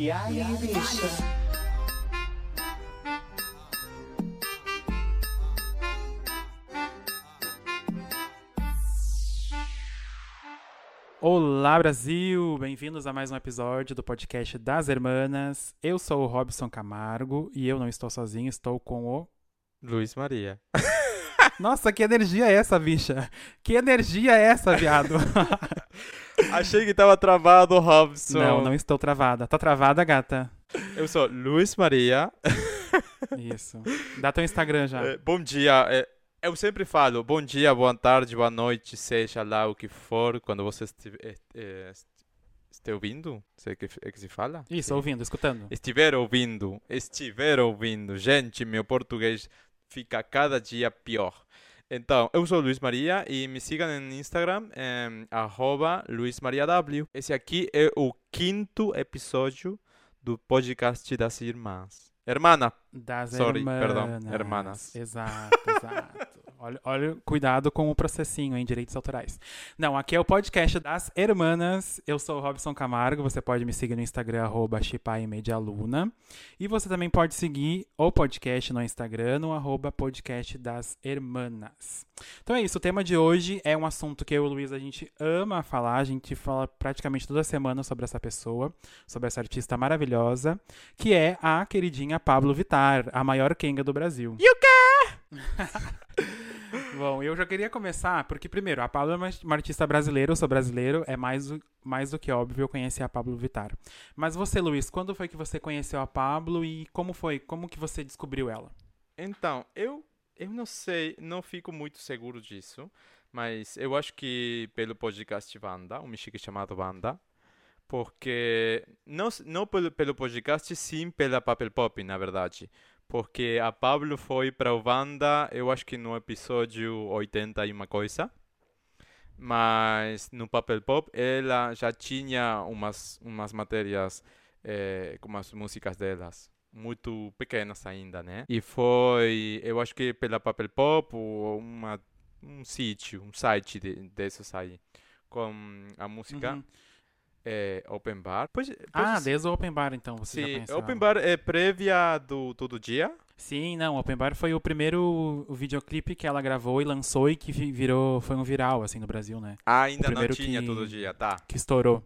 E aí, bicha? Olá, Brasil! Bem-vindos a mais um episódio do podcast das Hermanas. Eu sou o Robson Camargo e eu não estou sozinho, estou com o. Luiz Maria. Nossa, que energia é essa, bicha? Que energia é essa, viado? Achei que tava travado, Robson. Não, não estou travada. Tá travada, gata? Eu sou Luiz Maria. Isso. Dá teu Instagram já. É, bom dia. É, eu sempre falo bom dia, boa tarde, boa noite, seja lá o que for, quando você estiver, é, estiver ouvindo. Sei que é que se fala? Isso, ouvindo, escutando. Estiver ouvindo, estiver ouvindo. Gente, meu português fica cada dia pior. Então, eu sou Luiz Maria e me sigam no Instagram, em arroba luismariaw. Esse aqui é o quinto episódio do podcast das irmãs. Hermana, Das Sorry, hermanas. perdão, hermanas. Exato, exato. Olha, olha, cuidado com o processinho em direitos autorais. Não, aqui é o podcast das hermanas. Eu sou o Robson Camargo. Você pode me seguir no Instagram, arroba. E você também pode seguir o podcast no Instagram, no arroba podcast das hermanas. Então é isso, o tema de hoje é um assunto que eu e o Luiz a gente ama falar. A gente fala praticamente toda semana sobre essa pessoa, sobre essa artista maravilhosa, que é a queridinha Pablo Vittar, a maior Kenga do Brasil. E o quê? Bom, eu já queria começar, porque primeiro, a Pablo é uma artista brasileira, eu sou brasileiro, é mais, mais do que óbvio eu conhecer a Pablo Vittar. Mas você, Luiz, quando foi que você conheceu a Pablo e como foi? Como que você descobriu ela? Então, eu, eu não sei, não fico muito seguro disso, mas eu acho que pelo podcast Wanda, um mexique chamado Wanda, porque não, não pelo, pelo podcast, sim pela Papel Pop, na verdade. Porque a Pablo foi para o Wanda, eu acho que no episódio 80 e uma coisa. Mas no Papel Pop ela já tinha umas, umas matérias eh, com as músicas delas muito pequenas ainda, né? E foi, eu acho que pela Papel Pop, uma, um sítio, um site de, desses aí, com a música Uhum. Eh, Open Bar. Pois, Ah, pois- desde o Open Bar, então, você já Sim, conheceu Open ela. Bar é prévia do Todo Dia? Sim, não, Open Bar foi o primeiro videoclipe que ela gravou e lançou e que vi- virou, foi um viral, assim, no Brasil, né? Ah, ainda não tinha que- Todo Dia, tá, Que estourou.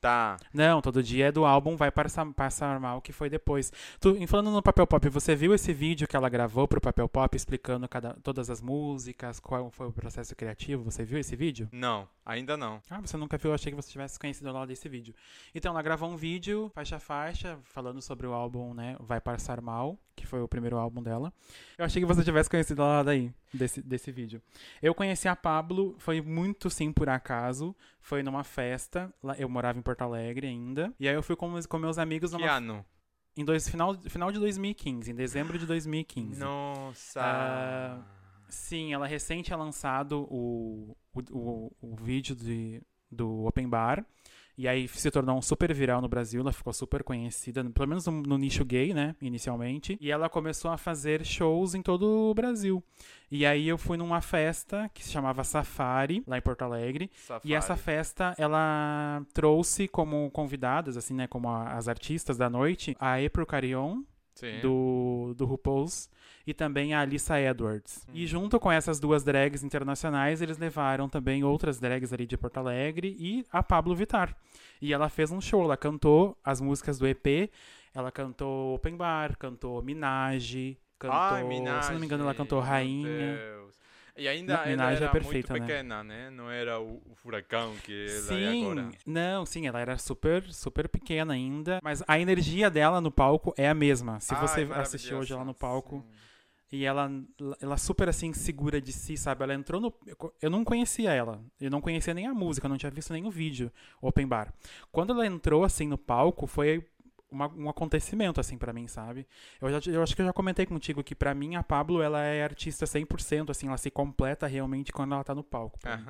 tá. Não, todo dia é do álbum Vai Passar, Passar Mal, que foi depois. Tu, falando no Papel Pop, você viu esse vídeo que ela gravou pro Papel Pop explicando cada, todas as músicas, qual foi o processo criativo? Você viu esse vídeo? Não, ainda não. Ah, você nunca viu? Eu achei que você tivesse conhecido lá desse vídeo. Então, ela gravou um vídeo, faixa a faixa, falando sobre o álbum, né, Vai Passar Mal, que foi o primeiro álbum dela. Eu achei que você tivesse conhecido ela daí, desse, desse vídeo. Eu conheci a Pablo, foi muito sim por acaso, foi numa festa, eu morava em Porto Alegre ainda, e aí eu fui com, meus- com meus amigos Que numa, ano? em dois, final, final de 2015, em dezembro de 2015. Nossa. Ah, Sim, ela recém tinha lançado o, o, o, o vídeo de, do Open Bar. E aí se tornou um super viral no Brasil, ela ficou super conhecida, pelo menos no, no nicho gay, né, inicialmente. E ela começou a fazer shows em todo o Brasil. E aí eu fui numa festa que se chamava Safari, lá em Porto Alegre. E essa Safari. festa, ela trouxe como convidadas, assim, né, como a- as artistas da noite, a April Carion, Sim. do, do RuPaul's e também a Alissa Edwards. Hum. E junto com essas duas drags internacionais, eles levaram também outras drags ali de Porto Alegre e a Pablo Vittar. E ela fez um show, ela cantou as músicas do EP, ela cantou Open Bar, cantou Minaj, cantou, Ai, Minaj, se não me engano, ela cantou Rainha. Deus. E ainda Ma- ela é era perfeita, né? muito pequena, né? Não era o, o furacão que ela é Sim, agora. não, sim, ela era super, super pequena ainda, mas a energia dela no palco é a mesma. Se Ai, você assistir hoje ela no palco, sim. E ela, ela super assim, segura de si, sabe? Ela entrou no. Eu não conhecia ela. Eu não conhecia nem a música, eu não tinha visto nenhum vídeo Open Bar. Quando ela entrou assim no palco, foi uma- um acontecimento assim pra mim, sabe? Eu, já, eu acho que eu já comentei contigo que pra mim a Pablo ela é artista 100%, assim, ela se completa realmente quando ela tá no palco. pra mim.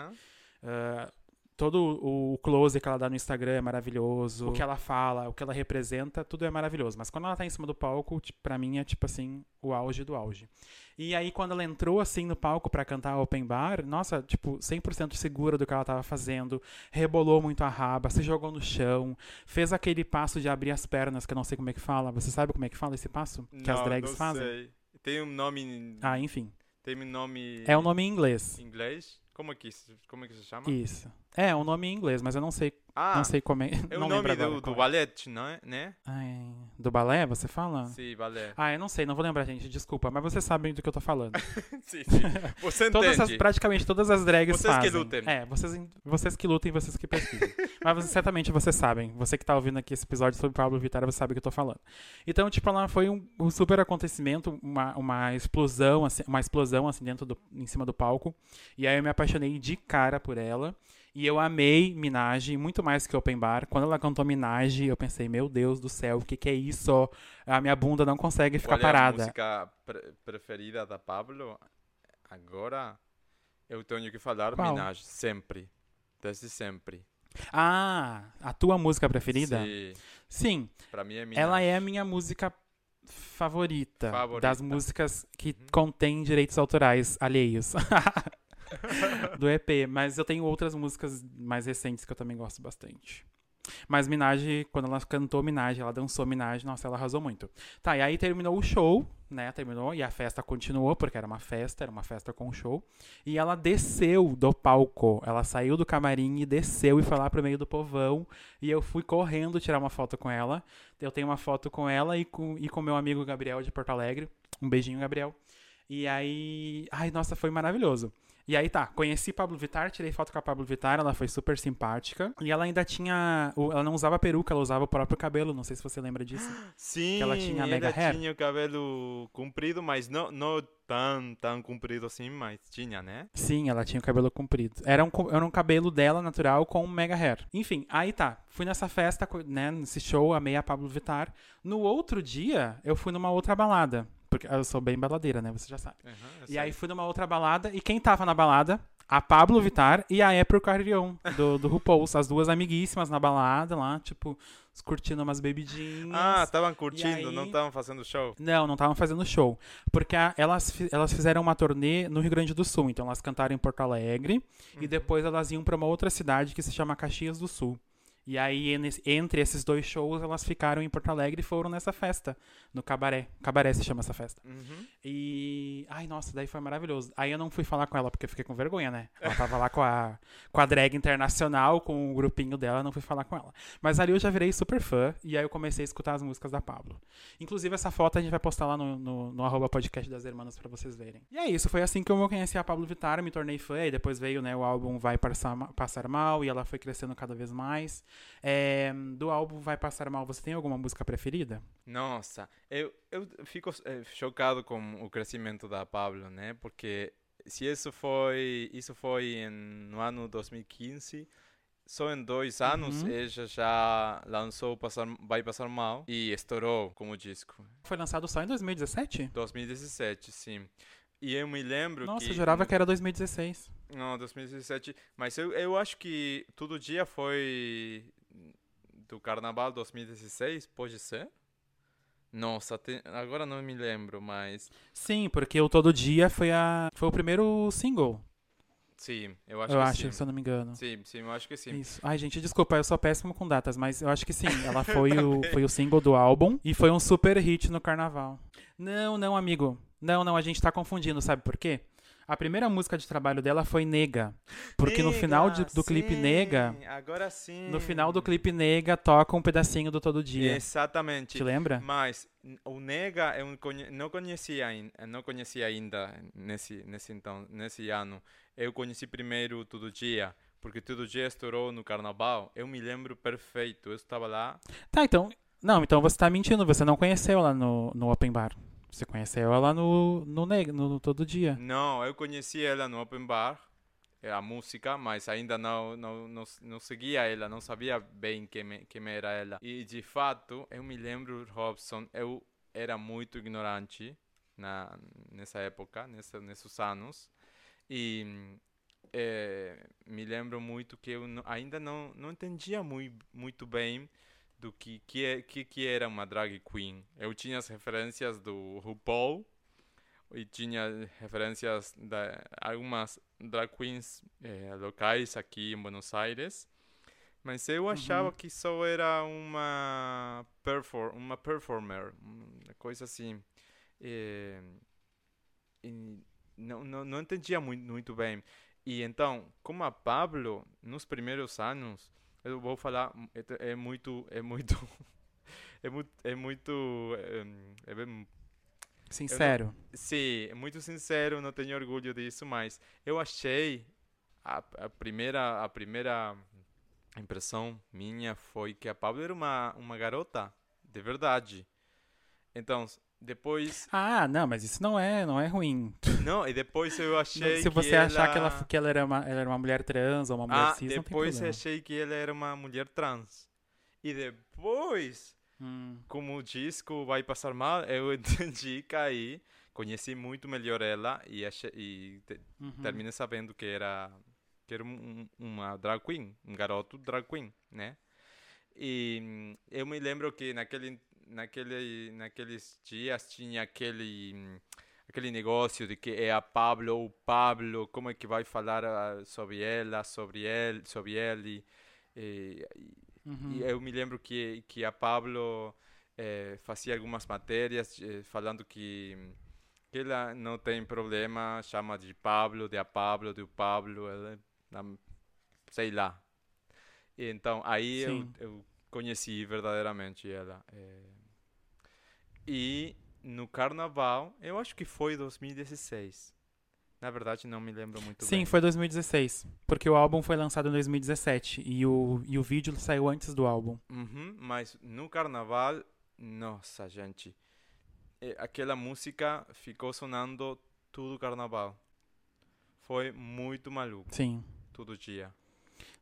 Todo o close que ela dá no Instagram é maravilhoso. O que ela fala, o que ela representa, tudo é maravilhoso. Mas quando ela tá em cima do palco, tipo, pra mim é tipo assim, o auge do auge. E aí, quando ela entrou assim no palco para cantar Open Bar, nossa, tipo, 100% segura do que ela tava fazendo, rebolou muito a raba, se jogou no chão, fez aquele passo de abrir as pernas, que eu não sei como é que fala. Você sabe como é que fala esse passo? Que não, as drags não fazem? Sei. Tem um nome. Ah, enfim. Tem um nome. É um nome em inglês. Em inglês? Como é que, como é que se chama? Isso. É, um nome em inglês, mas eu não sei, Ah, não sei como é. é o nome do, do é. ballet, não é? Né? Ai, do balé, você fala? Sim, ballet. Ah, eu não sei, não vou lembrar, gente, desculpa, mas vocês sabem do que eu tô falando. sim, sim. Você Todas as, entende. praticamente todas as drags Vocês que fazem. lutem. É, vocês, vocês que lutem, vocês que pesquisem. Mas vocês- certamente vocês sabem. Você que tá ouvindo aqui esse episódio sobre Pablo Vittar, você sabe o que eu tô falando. Então, tipo, ela foi um, um super acontecimento, uma, uma explosão, assim, uma explosão, assim, dentro do, em cima do palco. E aí eu me apaixonei de cara por ela. E eu amei Minaj, muito mais que Open Bar. Quando ela cantou Minaj, eu pensei, meu Deus do céu, o que que é isso? A minha bunda não consegue ficar Qual é a parada. música pre- preferida da Pablo? Agora eu tenho que falar Qual? Minaj, sempre. Desde sempre. Ah, a tua música preferida? Sim, Sim, pra mim é Minaj. ela é a minha música favorita, Favorita. das músicas que Uhum. contêm direitos autorais alheios. do EP, mas eu tenho outras músicas mais recentes que eu também gosto bastante. Mas Minaj, quando ela cantou Minaj, ela dançou Minaj, nossa, ela arrasou muito. Tá, e aí terminou o show, né? Terminou e a festa continuou, porque era uma festa, era uma festa com show. E ela desceu do palco. Ela saiu do camarim e desceu e foi lá pro meio do povão. E eu fui correndo tirar uma foto com ela. Eu tenho uma foto com ela e com, e com meu amigo Gabriel de Porto Alegre. Um beijinho, Gabriel. E aí. Ai, nossa, foi maravilhoso. E aí tá, conheci Pablo Vittar, tirei foto com a Pablo Vittar, ela foi super simpática. E ela ainda tinha. Ela não usava peruca, ela usava o próprio cabelo. Não sei se você lembra disso. Sim, que ela tinha mega ela hair. tinha o cabelo comprido, mas não, não tão, tão comprido assim, mas tinha, né? Sim, ela tinha o cabelo comprido. Era um, era um cabelo dela natural com um mega hair. Enfim, aí tá. Fui nessa festa, né? Nesse show, amei a Pablo Vittar. No outro dia, eu fui numa outra balada. Porque eu sou bem baladeira, né? Você já sabe. Eu E sei. aí fui numa outra balada. E quem tava na balada? A Pablo Vittar e a April Carrion, do, do RuPaul's. As duas amiguíssimas na balada lá, tipo, curtindo umas bebidinhas. Ah, estavam curtindo, aí- não estavam fazendo show. Não, não estavam fazendo show. Porque a- elas, elas fizeram uma turnê no Rio Grande do Sul. Então elas cantaram em Porto Alegre e depois elas iam para uma outra cidade que se chama Caxias do Sul. E aí, entre esses dois shows, elas ficaram em Porto Alegre e foram nessa festa, no Cabaré. Cabaré se chama essa festa. Uhum. E. Ai, nossa, daí foi maravilhoso. Aí eu não fui falar com ela porque eu fiquei com vergonha, né? Ela tava lá com a, com a drag internacional, com o grupinho dela, não fui falar com ela. Mas ali eu já virei super fã e aí eu comecei a escutar as músicas da Pablo. Inclusive, essa foto a gente vai postar lá no, no, no arroba podcast das Hermanas pra vocês verem. E é isso, foi assim que eu conheci a Pablo Vittar, me tornei fã, e depois veio né, o álbum Vai Passar, Passar Mal, e ela foi crescendo cada vez mais. É, do álbum Vai Passar Mal, você tem alguma música preferida? Nossa, eu, eu fico eh, chocado com o crescimento da Pablo, né? Porque se isso foi, isso foi em, no ano 2015, só em dois anos Uhum. ela já lançou Passar, Vai Passar Mal e estourou como disco. Foi lançado só em 2017? 2017, sim. E eu me lembro Nossa, que... eu jurava que era 2016. Não, 2017. Mas eu, eu acho que todo dia foi do Carnaval 2016, pode ser? Nossa, tem- agora não me lembro, mas Sim, porque o Todo Dia foi, a, foi o primeiro single, sim, eu acho eu que acho, sim. se eu não me engano. Sim, sim, eu acho que sim. Isso. Ai, gente, desculpa, eu sou péssimo com datas, mas eu acho que sim. Ela foi o, foi o single do álbum e foi um super hit no carnaval. Não, não, amigo. Não, não, a gente tá confundindo, sabe por quê? A primeira música de trabalho dela foi Nega. Porque no final de- do clipe sim, Nega, Agora sim. no final do clipe Nega, toca um pedacinho do Todo Dia. Exatamente. Te lembra? Mas o Nega eu não conhe- não conhecia, não conhecia ainda nesse, nesse, então, nesse ano. Eu conheci primeiro Todo Dia, porque Todo Dia estourou no carnaval. Eu me lembro perfeito. Eu estava lá. Tá, então. Não, então você tá mentindo, você não conheceu ela no, no Open Bar. Você conheceu ela no, no, no, no Todo Dia. Não, eu conheci ela no Open Bar, eh, a música, mas ainda não, não, não, não seguia ela, não sabia bem quem, quem era ela. E de fato, eu me lembro, Robson, eu era muito ignorante na, nessa época, nessa, nesses anos. E é, me lembro muito que eu ainda não, não entendia muito, muito bem do que, que, é, que, que era uma drag queen. Eu tinha as referências do RuPaul e tinha referências de algumas drag queens eh, locais aqui em Buenos Aires. Mas eu achava que só era uma, perfor uma performer, uma coisa assim. E não, não, não entendia muito, muito bem. E então, como a Pablo, nos primeiros anos, eu vou falar, é, é muito, é muito, é muito, é muito, é, é bem- Sincero. sim, é muito sincero, não tenho orgulho disso, mas eu achei a, a primeira, a primeira impressão minha foi que a Pablo era uma, uma garota, de verdade. Então, depois, Ah, não, mas isso não é, não é ruim. não, e depois eu achei Se você achar que ela ela, que ela era, uma, ela era uma mulher trans ou uma mulher Ah, cis, não tem depois problema. achei que ela era uma mulher trans. E depois, Hum, como o disco vai passar mal, eu entendi, caí, conheci muito melhor ela e, achei, e te- uhum. terminei sabendo que era que era um- um- uma drag queen, um garoto drag queen, né? E hum, eu me lembro que naquele naquele naqueles dias tinha aquele aquele negócio de que é a Pablo ou Pablo, como é que vai falar ah, sobre ela, sobre ele, sobre ele. E, Uhum. e eu me lembro que, que a Pablo eh, fazia algumas matérias eh, falando que, que ela não tem problema, chama de Pablo, de a Pablo, de o Pablo, ela, sei lá. E então aí eu, eu conheci verdadeiramente ela. eh. E no carnaval, eu acho que foi 2016. Na verdade, não me lembro muito Sim, bem. foi 2016. Porque o álbum foi lançado em 2017 e o, e o vídeo saiu antes do álbum. Uhum, mas no carnaval, nossa, gente, eh, aquela música ficou sonando todo o carnaval. Foi muito maluco, Sim, todo dia.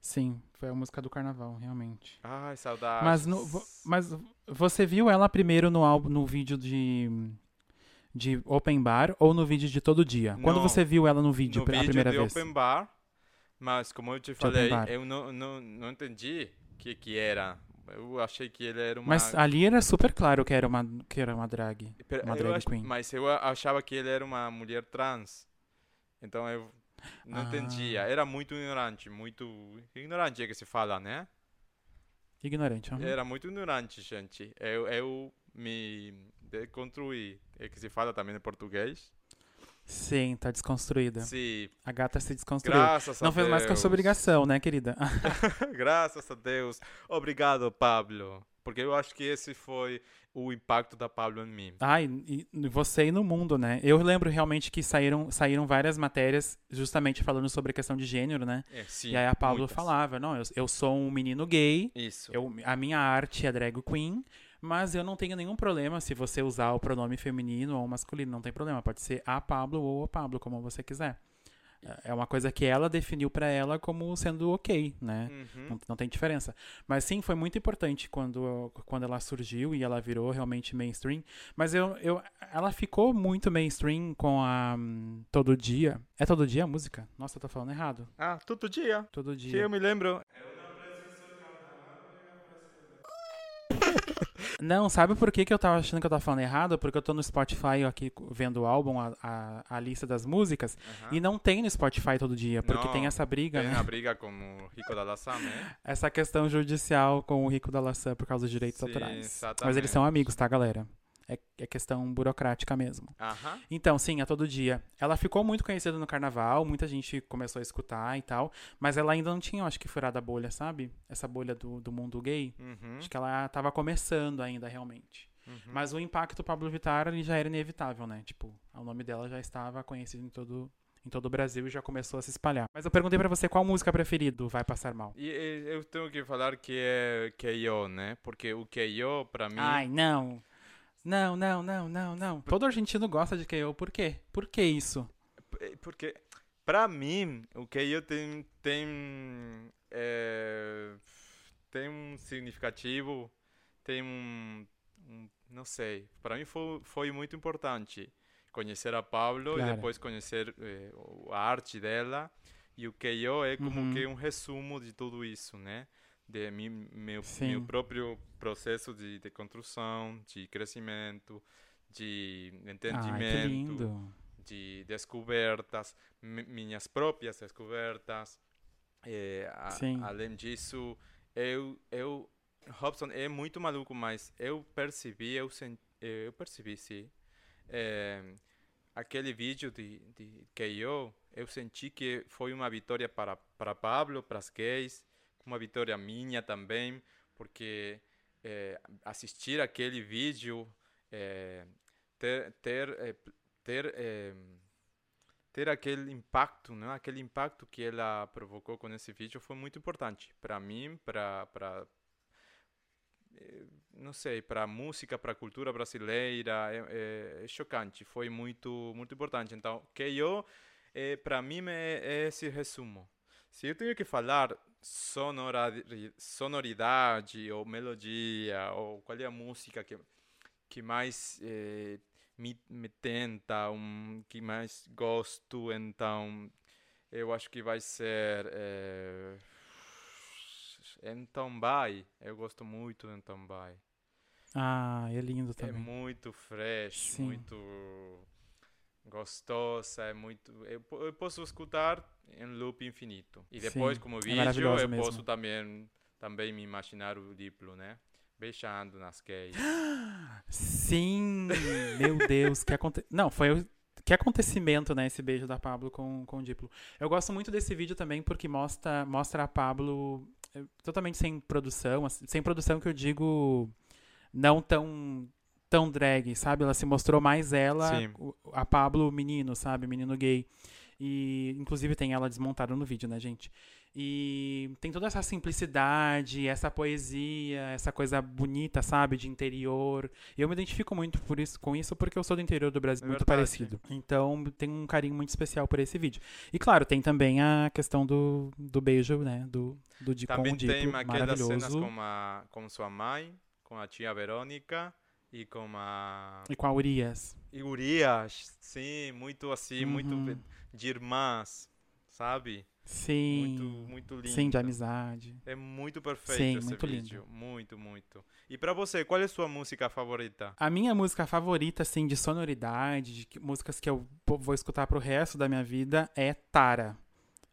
Sim. Foi a música do carnaval, realmente. Ai, saudades. Mas, no, vo- mas você viu ela primeiro no álbum, no vídeo de, de Open Bar ou no vídeo de todo dia? Quando Não, você viu ela no vídeo no pela vídeo primeira de vez? Open Bar, mas como eu te falei, eu não, não, não entendi o que que era. Eu achei que ele era uma... Mas ali era super claro que era uma, que era uma drag. Uma drag ach- queen. Mas eu achava que ele era uma mulher trans. Então eu não Ah. entendia. Era muito ignorante, muito ignorante é que se fala, né? Ignorante. aham. Era muito ignorante, gente. Eu, eu me deconstruí. É que se fala também em português. Sim, tá desconstruída. Sim, A gata se desconstruiu. graças a Não Deus. fez mais que a sua obrigação, né, querida? graças a Deus. Obrigado, Pablo. Porque eu acho que esse foi o impacto da Pablo em mim. Ai, e e você e no mundo, né? Eu lembro realmente que saíram, saíram várias matérias justamente falando sobre a questão de gênero, né? É, sim, e aí a Pablo muitas. falava, não, eu, eu sou um menino gay, Isso. eu, a minha arte é drag queen, mas eu não tenho nenhum problema se você usar o pronome feminino ou masculino, não tem problema, pode ser a Pablo ou o Pablo, como você quiser. É uma coisa que ela definiu pra ela como sendo ok, né? Uhum. Não, não tem diferença. Mas sim, foi muito importante quando, quando ela surgiu e ela virou realmente mainstream. Mas eu, eu, ela ficou muito mainstream com a hum, Todo Dia. É Todo Dia a música? Nossa, eu tô falando errado. Ah, todo dia. Todo Que Dia. eu me lembro. Não, sabe por que, que eu tava achando que eu tava falando errado? Porque eu tô no Spotify aqui vendo o álbum, a, a, a lista das músicas, Aham. e não tem no Spotify todo dia, porque Não, tem essa briga, Tem né? a briga com o Rico da Laçã, né? Essa questão judicial com o Rico da Laçã por causa dos direitos Sim, autorais. Mas exatamente. eles são amigos, tá, galera? É, é questão burocrática mesmo. Então, sim, a todo dia. Ela ficou muito conhecida no carnaval, muita gente começou a escutar e tal, mas ela ainda não tinha, acho que, furado a bolha, sabe? Essa bolha do, do mundo gay. Uhum. Acho que ela tava começando ainda, realmente. Uhum. Mas o impacto Pablo Vittar ele já era inevitável, né? Tipo, o nome dela já estava conhecido em todo, em todo o Brasil e já começou a se espalhar. Mas eu perguntei pra você qual música preferida Vai Passar Mal. E, eu tenho que falar que é que eu, né? Porque o que eu, pra mim, Ai, não. Não, não, não, não, não. Todo argentino gosta de KO, por quê? Por que isso? É, porque pra mim o eu tem tem é, tem um significativo, tem um, um- não sei. Pra mim foi foi muito importante conhecer a Pablo Claro. e depois conhecer eh, a arte dela E o KO é como Uhum. que um resumo de tudo isso, né? De mim, meu, Sim. meu próprio processo de, de construção, de crescimento, de entendimento, de descobertas, mi- minhas próprias descobertas. É, a- Sim. além disso, eu, eu, Robson é muito maluco, mas eu percebi, eu, sen, eh, eu percebi, sim, é, aquele vídeo de, de KO, eu senti que foi uma vitória para, para Pablo, para as gays, uma vitória minha também, porque é, assistir aquele vídeo, é, ter, ter, é, ter, ter aquele impacto, né? aquele impacto que ela provocou com esse vídeo foi muito importante para mim, para eh, não sei, para a música, para a cultura brasileira, é, é- é chocante, foi muito muito importante. Então, que eu, é, para mim é, é esse resumo. Se eu tenho que falar sonoridade ou melodia ou qual é a música que que mais eh, me, me tenta, um, que mais gosto, então eu acho que vai ser eh, Então Vai. Eu gosto muito de Então Vai. Ah, é lindo É também. muito fresh, Sim. muito gostosa, é muito. Eu, eu posso escutar em loop infinito. E depois, Sim, como é vídeo, maravilhosa eu mesmo. posso também, também me imaginar o Diplo, né? Beijando nas gays. Sim, meu Deus, que aconte... Não, foi o- que acontecimento, né, esse beijo da Pablo com, com o Diplo. Eu gosto muito desse vídeo também porque mostra, mostra a Pablo eh, totalmente sem produção, assim, sem produção que eu digo não tão tão drag, sabe? Ela se mostrou mais ela, Sim. a Pablo menino, sabe? Menino gay. E inclusive tem ela desmontada no vídeo, né, gente? E tem toda essa simplicidade, essa poesia, essa coisa bonita, sabe, de interior. E eu me identifico muito por isso, com isso porque eu sou do interior do Brasil, É muito verdade. parecido. Então tem um carinho muito especial por esse vídeo. E claro, tem também a questão do, do beijo, né, do, do de com Também o Diplo, tem aquelas cenas com, a, com sua mãe, com a tia Verônica e com a. E com a Urias. E Urias, sim, muito assim, Uhum. muito de irmãs, sabe? Sim. Muito, muito lindo. Sim, de amizade. É muito perfeito Sim, esse muito vídeo. Muito, muito. E pra você, qual é a sua música favorita? A minha música favorita, assim, de sonoridade, de que- músicas que eu vou escutar pro resto da minha vida é Tara.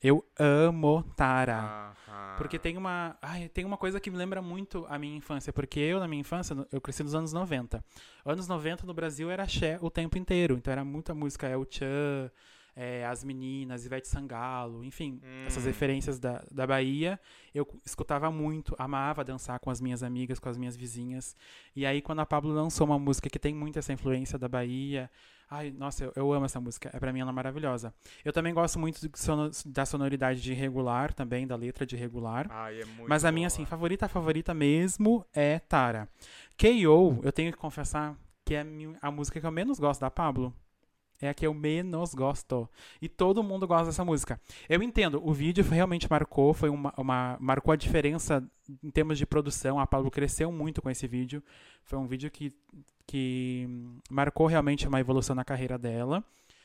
Eu amo Tara. Aham. Porque tem uma, ai, tem uma coisa que me lembra muito a minha infância, porque eu na minha infância, eu cresci nos anos 90. Anos 90 no Brasil era axé o tempo inteiro, então era muita música El Chan, é, As Meninas, Ivete Sangalo, enfim, essas Hum. referências da, da Bahia, eu escutava muito, amava dançar com as minhas amigas, com as minhas vizinhas. E aí quando a Pablo lançou uma música que tem muito essa influência da Bahia, ai, nossa, eu, eu amo essa música, é pra mim ela é maravilhosa. Eu também gosto muito sono- da sonoridade de regular também, da letra de regular. Ai, é muito Mas a minha, boa. assim, favorita, favorita mesmo é Tara. K.O., eu tenho que confessar que é a música que eu menos gosto da Pablo. É a que eu menos gosto. E todo mundo gosta dessa música. Eu entendo, o vídeo realmente marcou, foi uma, uma- marcou a diferença em termos de produção. A Pablo cresceu muito com esse vídeo. Foi um vídeo que, que marcou realmente uma evolução na carreira dela.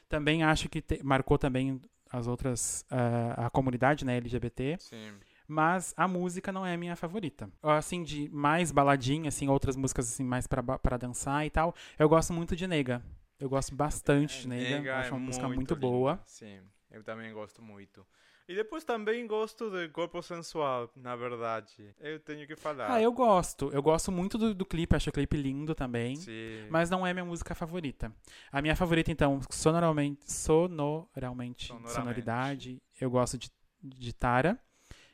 Também acho que te- marcou também as outras, ah, a comunidade né, LGBT. Sim. Mas a música não é a minha favorita. Assim, de mais baladinha, assim, outras músicas assim, mais pra dançar e tal. Eu gosto muito de Nega. Eu gosto bastante de Nega. Acho é uma música muito boa. Sim, eu também gosto muito. E depois também gosto de Corpo Sensual, na verdade. Eu tenho que falar. Ah, eu gosto. Eu gosto muito do, do clipe, acho o clipe lindo também. Sim. Mas não é minha música favorita. A minha favorita, então, sonoralmente, sonoralmente, Sonoramente. sonoridade, eu gosto de, de Tara.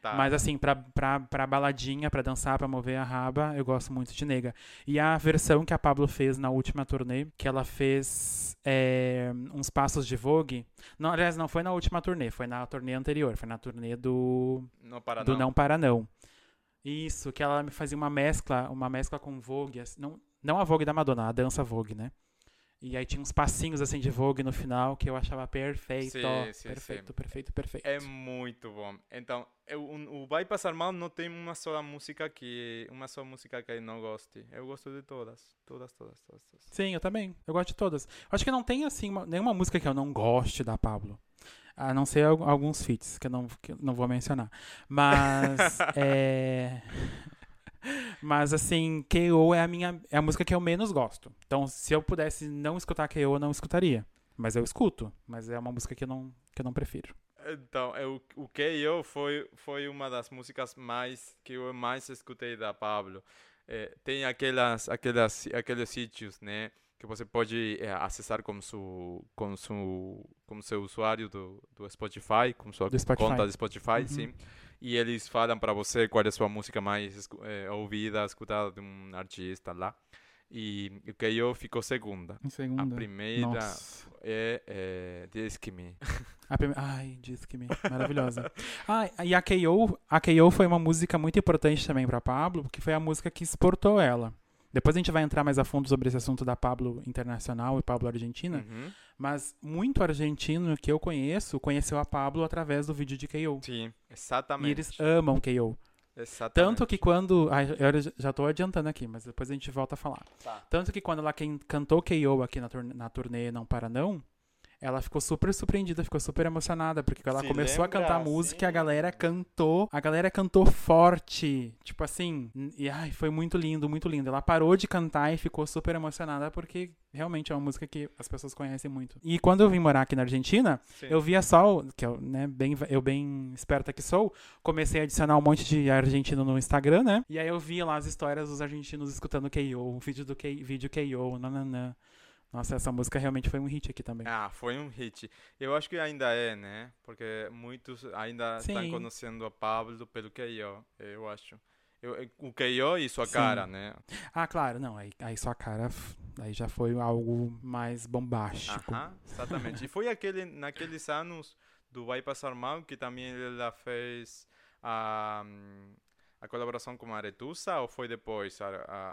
Tá. Mas assim, pra, pra, pra baladinha, pra dançar, pra mover a raba, eu gosto muito de Nega. E a versão que a Pablo fez na última turnê, que ela fez é, uns passos de Vogue. Não, aliás, não foi na última turnê, foi na turnê anterior, foi na turnê do, não para do não. Não Para Não. Isso, que ela me fazia uma mescla, uma mescla com Vogue, assim, não, não a Vogue da Madonna, a dança Vogue, né? E aí tinha uns passinhos assim de Vogue no final que eu achava perfeito. Sim, sim, perfeito, sim. perfeito, perfeito. É muito bom. Então, eu, o Vai Passar Mal não tem uma só música que uma só música que eu não goste. Eu gosto de todas, todas, todas, todas. todas. Sim, eu também. Eu gosto de todas. Acho que não tem, assim, uma- nenhuma música que eu não goste da Pablo. A não ser al- alguns feats, que eu não, que eu não vou mencionar. Mas, é... Mas, assim, K.O. é a minha... É a música que eu menos gosto. Então, se eu pudesse não escutar K.O., eu não escutaria. Mas eu escuto. Mas é uma música que eu não, que eu não prefiro. Então, eu, o K.O. foi, foi uma das músicas mais que eu mais escutei da Pablo. Eh, tem aquelas, aquelas, aqueles sítios, né? Que você pode eh, acessar com seu, com seu, com seu usuário do, do Spotify, com sua Do Spotify. conta do Spotify, Uhum. sim. E eles falam para você qual é a sua música mais eh, ouvida, escutada de um artista lá. E o K.O. ficou segunda. Em segunda. A primeira Nossa. é, é Diz que Me. A prime... Ai, diz que me... Maravilhosa. ah, e a K.O., a K.O. foi uma música muito importante também pra Pablo, porque foi a música que exportou ela. Depois a gente vai entrar mais a fundo sobre esse assunto da Pablo internacional e Pablo argentina. Uhum. Mas muito argentino que eu conheço conheceu a Pablo através do vídeo de K.O. Sim, E exatamente. eles amam K.O. Exatamente. Tanto que quando. Eu já- tô adiantando aqui, mas depois a gente volta a falar. Tá. Tanto que quando ela quem cantou K.O. aqui na turnê Não Para Não, ela ficou super surpreendida, ficou super emocionada, porque ela Se começou a lembra? cantar a música e a galera cantou. A galera cantou forte. Tipo assim. E ai, foi muito lindo, muito lindo. Ela parou de cantar e ficou super emocionada, porque realmente é uma música que as pessoas conhecem muito. E quando eu vim morar aqui na Argentina, Sim. eu via só, que eu, né, bem, eu bem esperta que sou, comecei a adicionar um monte de argentino no Instagram, né? E aí eu via lá as histórias dos argentinos escutando K.O., o vídeo do K, vídeo K.O., nananã. Nossa, essa música realmente foi um hit aqui também. Ah, foi um hit. Eu acho que ainda é, né? Porque muitos ainda estão Sim. conhecendo a Pablo pelo K.O., eu acho. Eu, o K.O. e sua Sim. cara, né? Ah, claro, não, aí, aí sua cara, aí já foi algo mais bombástico. Aham, exatamente. e foi aquele, naqueles anos do Vai Passar Mal que também ela fez a, a colaboração com a Aretusa ou foi depois a,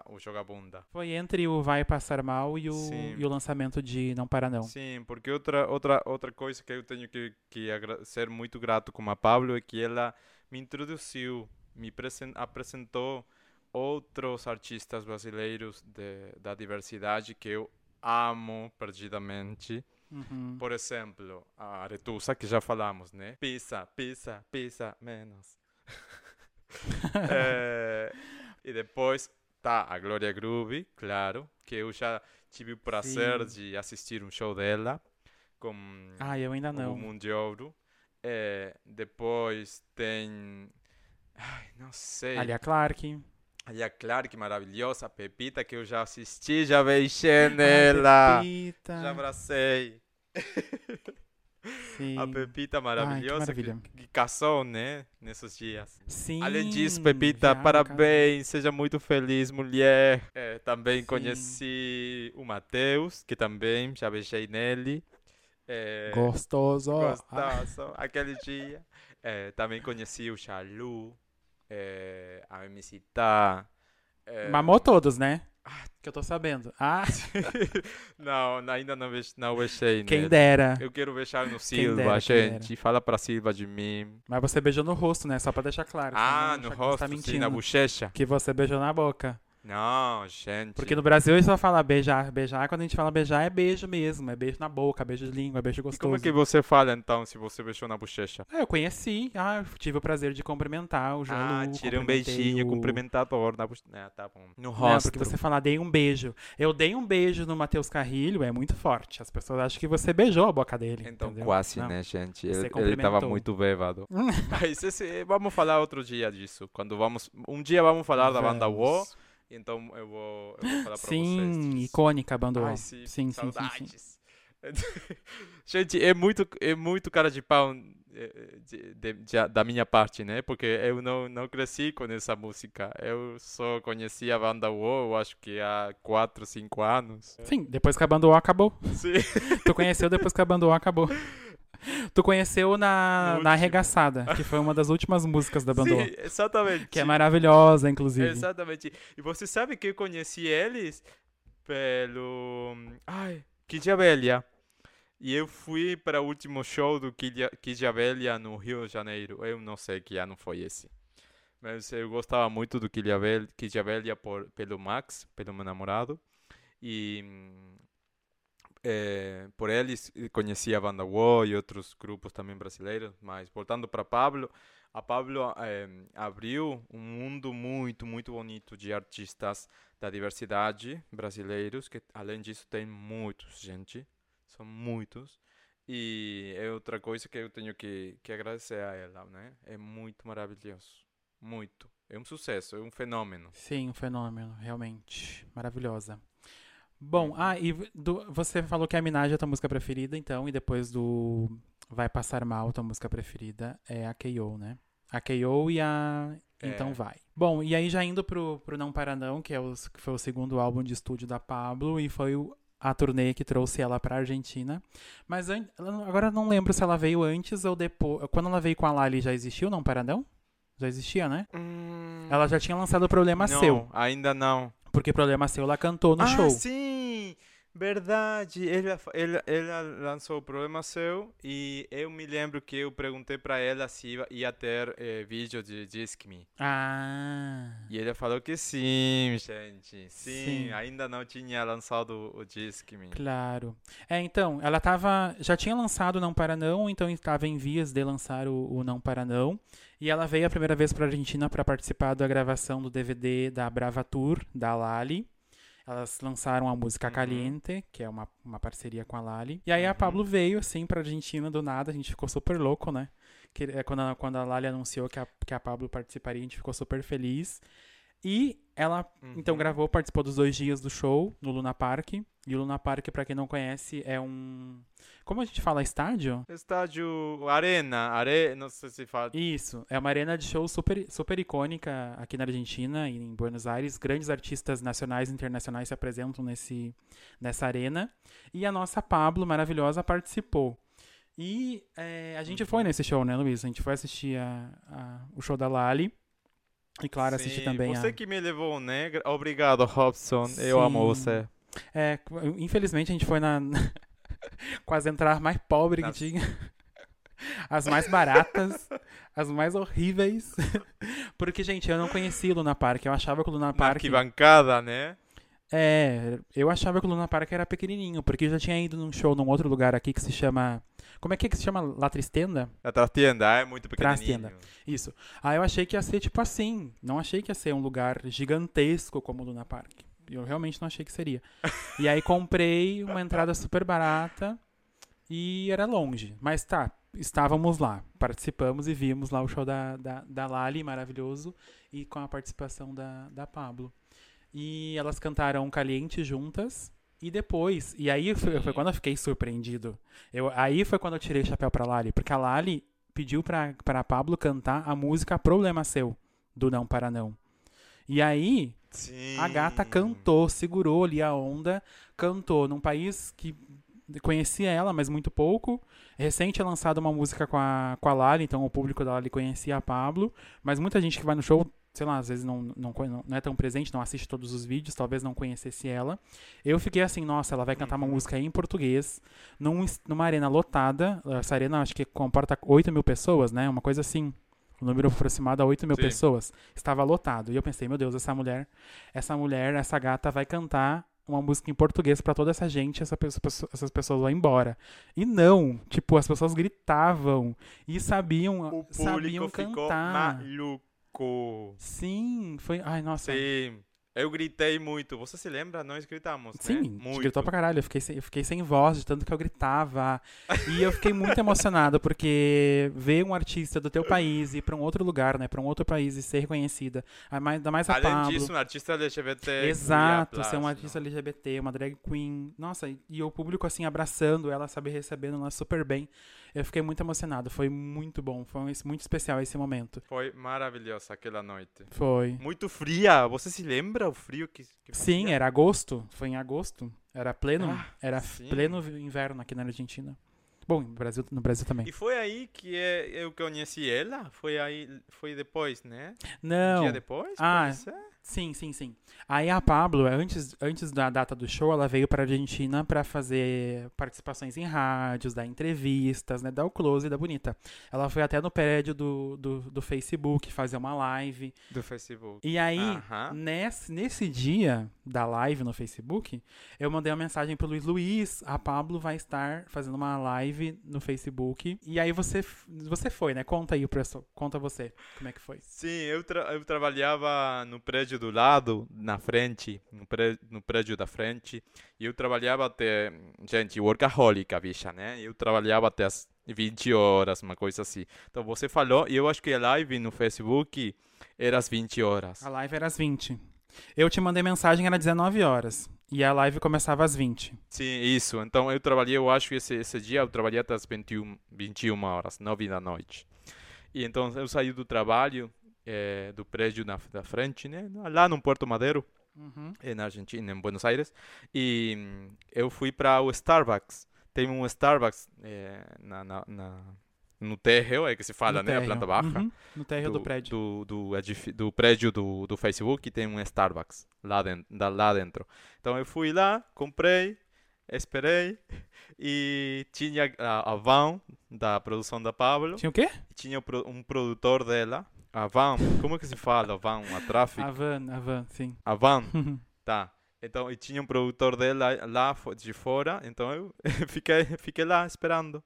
a, o Jogabunda? Foi entre o Vai Passar Mal e o, e o lançamento de Não Para Não. Sim, porque outra, outra, outra coisa que eu tenho que, que ser muito grato com a Pablo é que ela me introduziu, me presen- apresentou outros artistas brasileiros de, da diversidade que eu amo perdidamente. Uhum. Por exemplo, a Aretusa, que já falamos, né? Pisa, pisa, pisa, menos. É, e depois tá a Glória Groove, claro, que eu já tive o prazer Sim. de assistir um show dela com Ah, eu ainda o não. Mundo de Ouro. É, depois tem. Ai, não sei. Ali a Clark. Ali a Clark, maravilhosa. Pepita, que eu já assisti, já beijei nela. Pepita. Já abracei. Sim. A Pepita maravilhosa que, maravilha. que casou, né? Nesses dias. Sim. Além disso, Pepita, já, parabéns, seja muito feliz, mulher. É, também Sim. conheci o Matheus, que também já beijei nele. É, cara. Gostoso. Ah, gostoso, aquele dia. É, também conheci o Chalu, é, a MC Tá. é, Mamou todos, né? Que eu tô sabendo. Ah, não, ainda não, não beijei quem nele. dera. Eu quero beijar no Quem Silva, dera, quem gente. Fala pra Silva de mim. Mas você beijou no rosto, né? Só pra deixar claro. Ah, no rosto, Tá sim, mentindo. na bochecha. Que você beijou na boca. Não, gente. Porque no Brasil eles só falam beijar. Beijar, quando a gente fala beijar, é beijo mesmo. É beijo na boca, beijo de língua, é beijo E gostoso. como é que você fala, então, se você beijou na bochecha? Ah, eu conheci. Ah, eu tive o prazer de cumprimentar o Jalu. Ah, tira um beijinho o- cumprimentador na bochecha. Ah, tá bom. No Não, rosto. porque você falar, dei um beijo. Eu dei um beijo no Matheus Carrilho, é muito forte. As pessoas acham que você beijou a boca dele. Então, entendeu? quase, Não. né, gente? Você Ele, ele tava cumprimentou. muito bêbado. Mas esse, vamos falar outro dia disso. Quando vamos... Um dia vamos falar da banda Vamos. Então eu vou, eu vou falar pra Sim, vocês disso. icônica a banda Ai, sim, sim, sim, sim, sim. Gente, é muito, é muito cara de pau eh, de- de- de- da minha parte, né? Porque eu não, não cresci com essa música. Eu só conheci a banda eu acho que há 4, 5 anos. Sim, depois que a banda O acabou. Sim. Tu conheceu depois que a banda O acabou. Tu conheceu na, na. Arregaçada, que foi uma das últimas músicas da banda. Sim, exatamente. Que é maravilhosa, inclusive. Exatamente. E você sabe que eu conheci eles pelo. Ai, Kid Abelha. E eu fui para o último show do Kid Kid Abelha no Rio de Janeiro. Eu não sei que ano foi esse. Mas eu gostava muito do Kid Abelha, Kid Abelha por, pelo Max, pelo meu namorado. E é, por eles conhecia a banda War e outros grupos também brasileiros, mas voltando para Pablo, a Pablo é, abriu um mundo muito, muito bonito de artistas da diversidade brasileiros, que além disso tem muitos, gente, são muitos. E é outra coisa que eu tenho que, que agradecer a ela, né? É muito maravilhoso, muito. É um sucesso, é um fenômeno. Sim, um fenômeno, realmente. Maravilhosa. Bom, ah, e do, você falou que a Minaj é a tua música preferida, então, e depois do Vai Passar Mal, tua música preferida é a K.O., né? A K.O. e a Então É. Vai. Bom, e aí já indo pro, pro Não Para Não, que, é o, que foi o segundo álbum de estúdio da Pablo, e foi o- a turnê que trouxe ela pra Argentina. Mas an- agora não lembro se ela veio antes ou depois. Quando ela veio com a Lali, já existiu o Não Para Não? Já existia, né? Ela já tinha lançado o Problema não, Seu. ainda não. Porque Problema Seu ela cantou no ah, show. sim! Verdade. Ela, ela, ela lançou o Problema Seu e eu me lembro que eu perguntei pra ela se ia, ter eh, vídeo de Disque Me. Ah. E ela falou que sim, gente. Sim, Sim. ainda não tinha lançado o Disque Me. Claro. É, então, ela tava. Já tinha lançado o Não Para Não, então estava em vias de lançar o, o Não Para Não. E ela veio a primeira vez para Argentina para participar da gravação do DVD da Brava Tour, da Lali. Elas lançaram a música Uhum. Caliente, que é uma, uma parceria com a Lali. E aí a Uhum. Pablo veio, assim, pra Argentina do nada. A gente ficou super louco, né? Que, é, quando, a, quando a Lali anunciou que a, que a Pablo participaria, a gente ficou super feliz. E ela então Uhum. gravou, participou dos dois dias do show no Luna Park. E o Luna Park, pra quem não conhece, é um. Como a gente fala, estádio? Estádio Arena, are... não sei se fala. Isso, é uma arena de show super, super icônica aqui na Argentina e em Buenos Aires. Grandes artistas nacionais e internacionais se apresentam nesse, nessa arena. E a nossa Pablo, maravilhosa, participou. E é, a gente foi nesse show, né, Luiz? A gente foi assistir a- a- o show da Lali. E claro, assistir Sim, também Você a. que me levou, né? Obrigado, Robson. Eu amo Sim. você. É, infelizmente a gente foi na. as entradas mais pobres Nas- que tinha. As mais baratas, as mais horríveis. Porque, gente, eu não conhecia Luna Park. Eu achava que o Luna Na Park. arquibancada, né? É, eu achava que o Luna Park era pequenininho. Porque eu já tinha ido num show num outro lugar aqui que se chama. Como é que, é que se chama? La Tristenda? A Trastenda é muito Trastenda. pequenininho. Isso. Aí eu achei que ia ser tipo assim. Não achei que ia ser um lugar gigantesco como o Luna Park. Eu realmente não achei que seria. E aí comprei uma entrada super barata e era longe. Mas tá, estávamos lá. Participamos e vimos lá o show da, da, da Lali, maravilhoso. E com a participação da, da Pablo. E elas cantaram Caliente juntas. E depois, e aí foi, foi quando eu fiquei surpreendido. Eu, aí foi quando eu tirei o chapéu pra Lali, porque a Lali pediu pra, pra Pablo cantar a música Problema Seu, do Não Para Não. E aí, Sim. a gata cantou, segurou ali a onda, cantou num país que conhecia ela, mas muito pouco. Recente é lançada uma música com a, com a Lali, então o público da Lali conhecia a Pablo, mas muita gente que vai no show, sei lá, às vezes não, não, não é tão presente, não assiste todos os vídeos, talvez não conhecesse ela. Eu fiquei assim, nossa, ela vai cantar uma Uhum. música em português, num, numa arena lotada. Essa arena acho que comporta 8 mil pessoas, né? Uma coisa assim. Um número aproximado a 8 mil Sim. pessoas. Estava lotado. E eu pensei, meu Deus, essa mulher, essa mulher, essa gata vai cantar uma música em português pra toda essa gente, essa pessoa- essas pessoas vão embora. E não, tipo, as pessoas gritavam e sabiam, O sabiam público ficou cantar. Maluco. Sim, foi, ai, nossa. Sim. Eu gritei muito. Você se lembra? Nós gritamos, Sim, né? a gente Muito. gritou pra caralho. Eu fiquei, sem, eu fiquei sem voz de tanto que eu gritava. E eu fiquei muito emocionado, porque ver um artista do teu país ir pra um outro lugar, né? Pra um outro país e ser reconhecida. Ainda mais a Além Pablo. disso, um artista LGBT. Exato, ser um plus, artista não? LGBT, uma drag queen. Nossa, e o público assim abraçando ela, sabe, recebendo ela super bem. Eu fiquei muito emocionado. Foi muito bom. Foi um- muito especial esse momento. Foi maravilhosa aquela noite. Foi. Muito fria. Você se lembra o frio que, que Sim, era agosto. Foi em agosto. Era pleno, Ah, era sim. pleno inverno aqui na Argentina. Bom, no Brasil, no Brasil também. E foi aí que é- eu conheci ela? Foi aí, foi depois, né? Um Não. dia depois? Ah? Sim, sim, sim. Aí a Pablo, antes, antes da data do show, ela veio pra Argentina pra fazer participações em rádios, dar entrevistas, né? Dar o close da bonita. Ela foi até no prédio do, do, do Facebook fazer uma live. Do Facebook. E aí, Aham. nesse, nesse dia da live no Facebook, eu mandei uma mensagem pro Luiz Luiz, a Pablo vai estar fazendo uma live no Facebook. E aí você, você foi, né? Conta aí, professor. Conta você, como é que foi. Sim, eu, tra eu trabalhava no prédio do lado, na frente, no, pré no prédio da frente. E eu trabalhava até, gente, workaholic a bicha, né? Eu trabalhava até as 20 horas, uma coisa assim. Então você falou, e eu acho que a live no Facebook era às 20 horas. A live era às 20. Eu te mandei mensagem, era 19 horas. E a live começava às 20. Sim, isso. Então eu trabalhei, eu acho que esse, esse dia eu trabalhei até as 21, 21 horas, 9 da noite. E então eu saí do trabalho, eh, do prédio na, da frente, né? Lá no Porto Madeiro. Uhum. eh, na Argentina, em Buenos Aires, e hum, eu fui para o Starbucks. Tem um Starbucks eh, na, na, na- no térreo, é que se fala, No né? A térreo. planta baixa. Uhum. No térreo do, prédio. Do, do, do prédio do, do Facebook tem um Starbucks lá dentro, da- lá dentro. Então eu fui lá, comprei, esperei, e tinha a, a van da produção da Pablo, Tinha o quê? tinha um produtor dela. A van, como que se fala? A van, a tráfico. A van, a van, sim. A van. Tá. Então, e tinha um produtor dela lá de fora, então eu fiquei, fiquei lá esperando.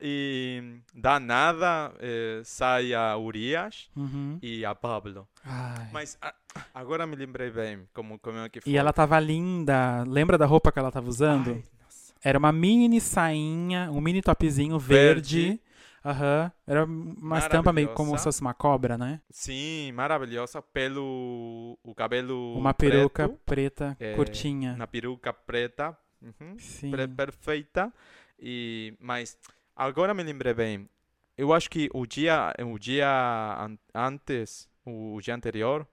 E da nada eh, sai a Urias Uhum. e a Pablo. Ai. Mas a- agora me lembrei bem como, como é que foi. E ela tava linda. Lembra da roupa que ela tava usando? Ai. Era uma mini sainha, um mini topzinho verde. Verde. Aham. Era uma estampa meio como se fosse uma cobra, né? Sim, maravilhosa. Pelo o cabelo Uma peruca preto, preta, é, curtinha. na peruca preta. Uhum. Sim. pre- perfeita. E mas agora me lembrei bem. Eu acho que o dia o dia an- antes, o dia anterior,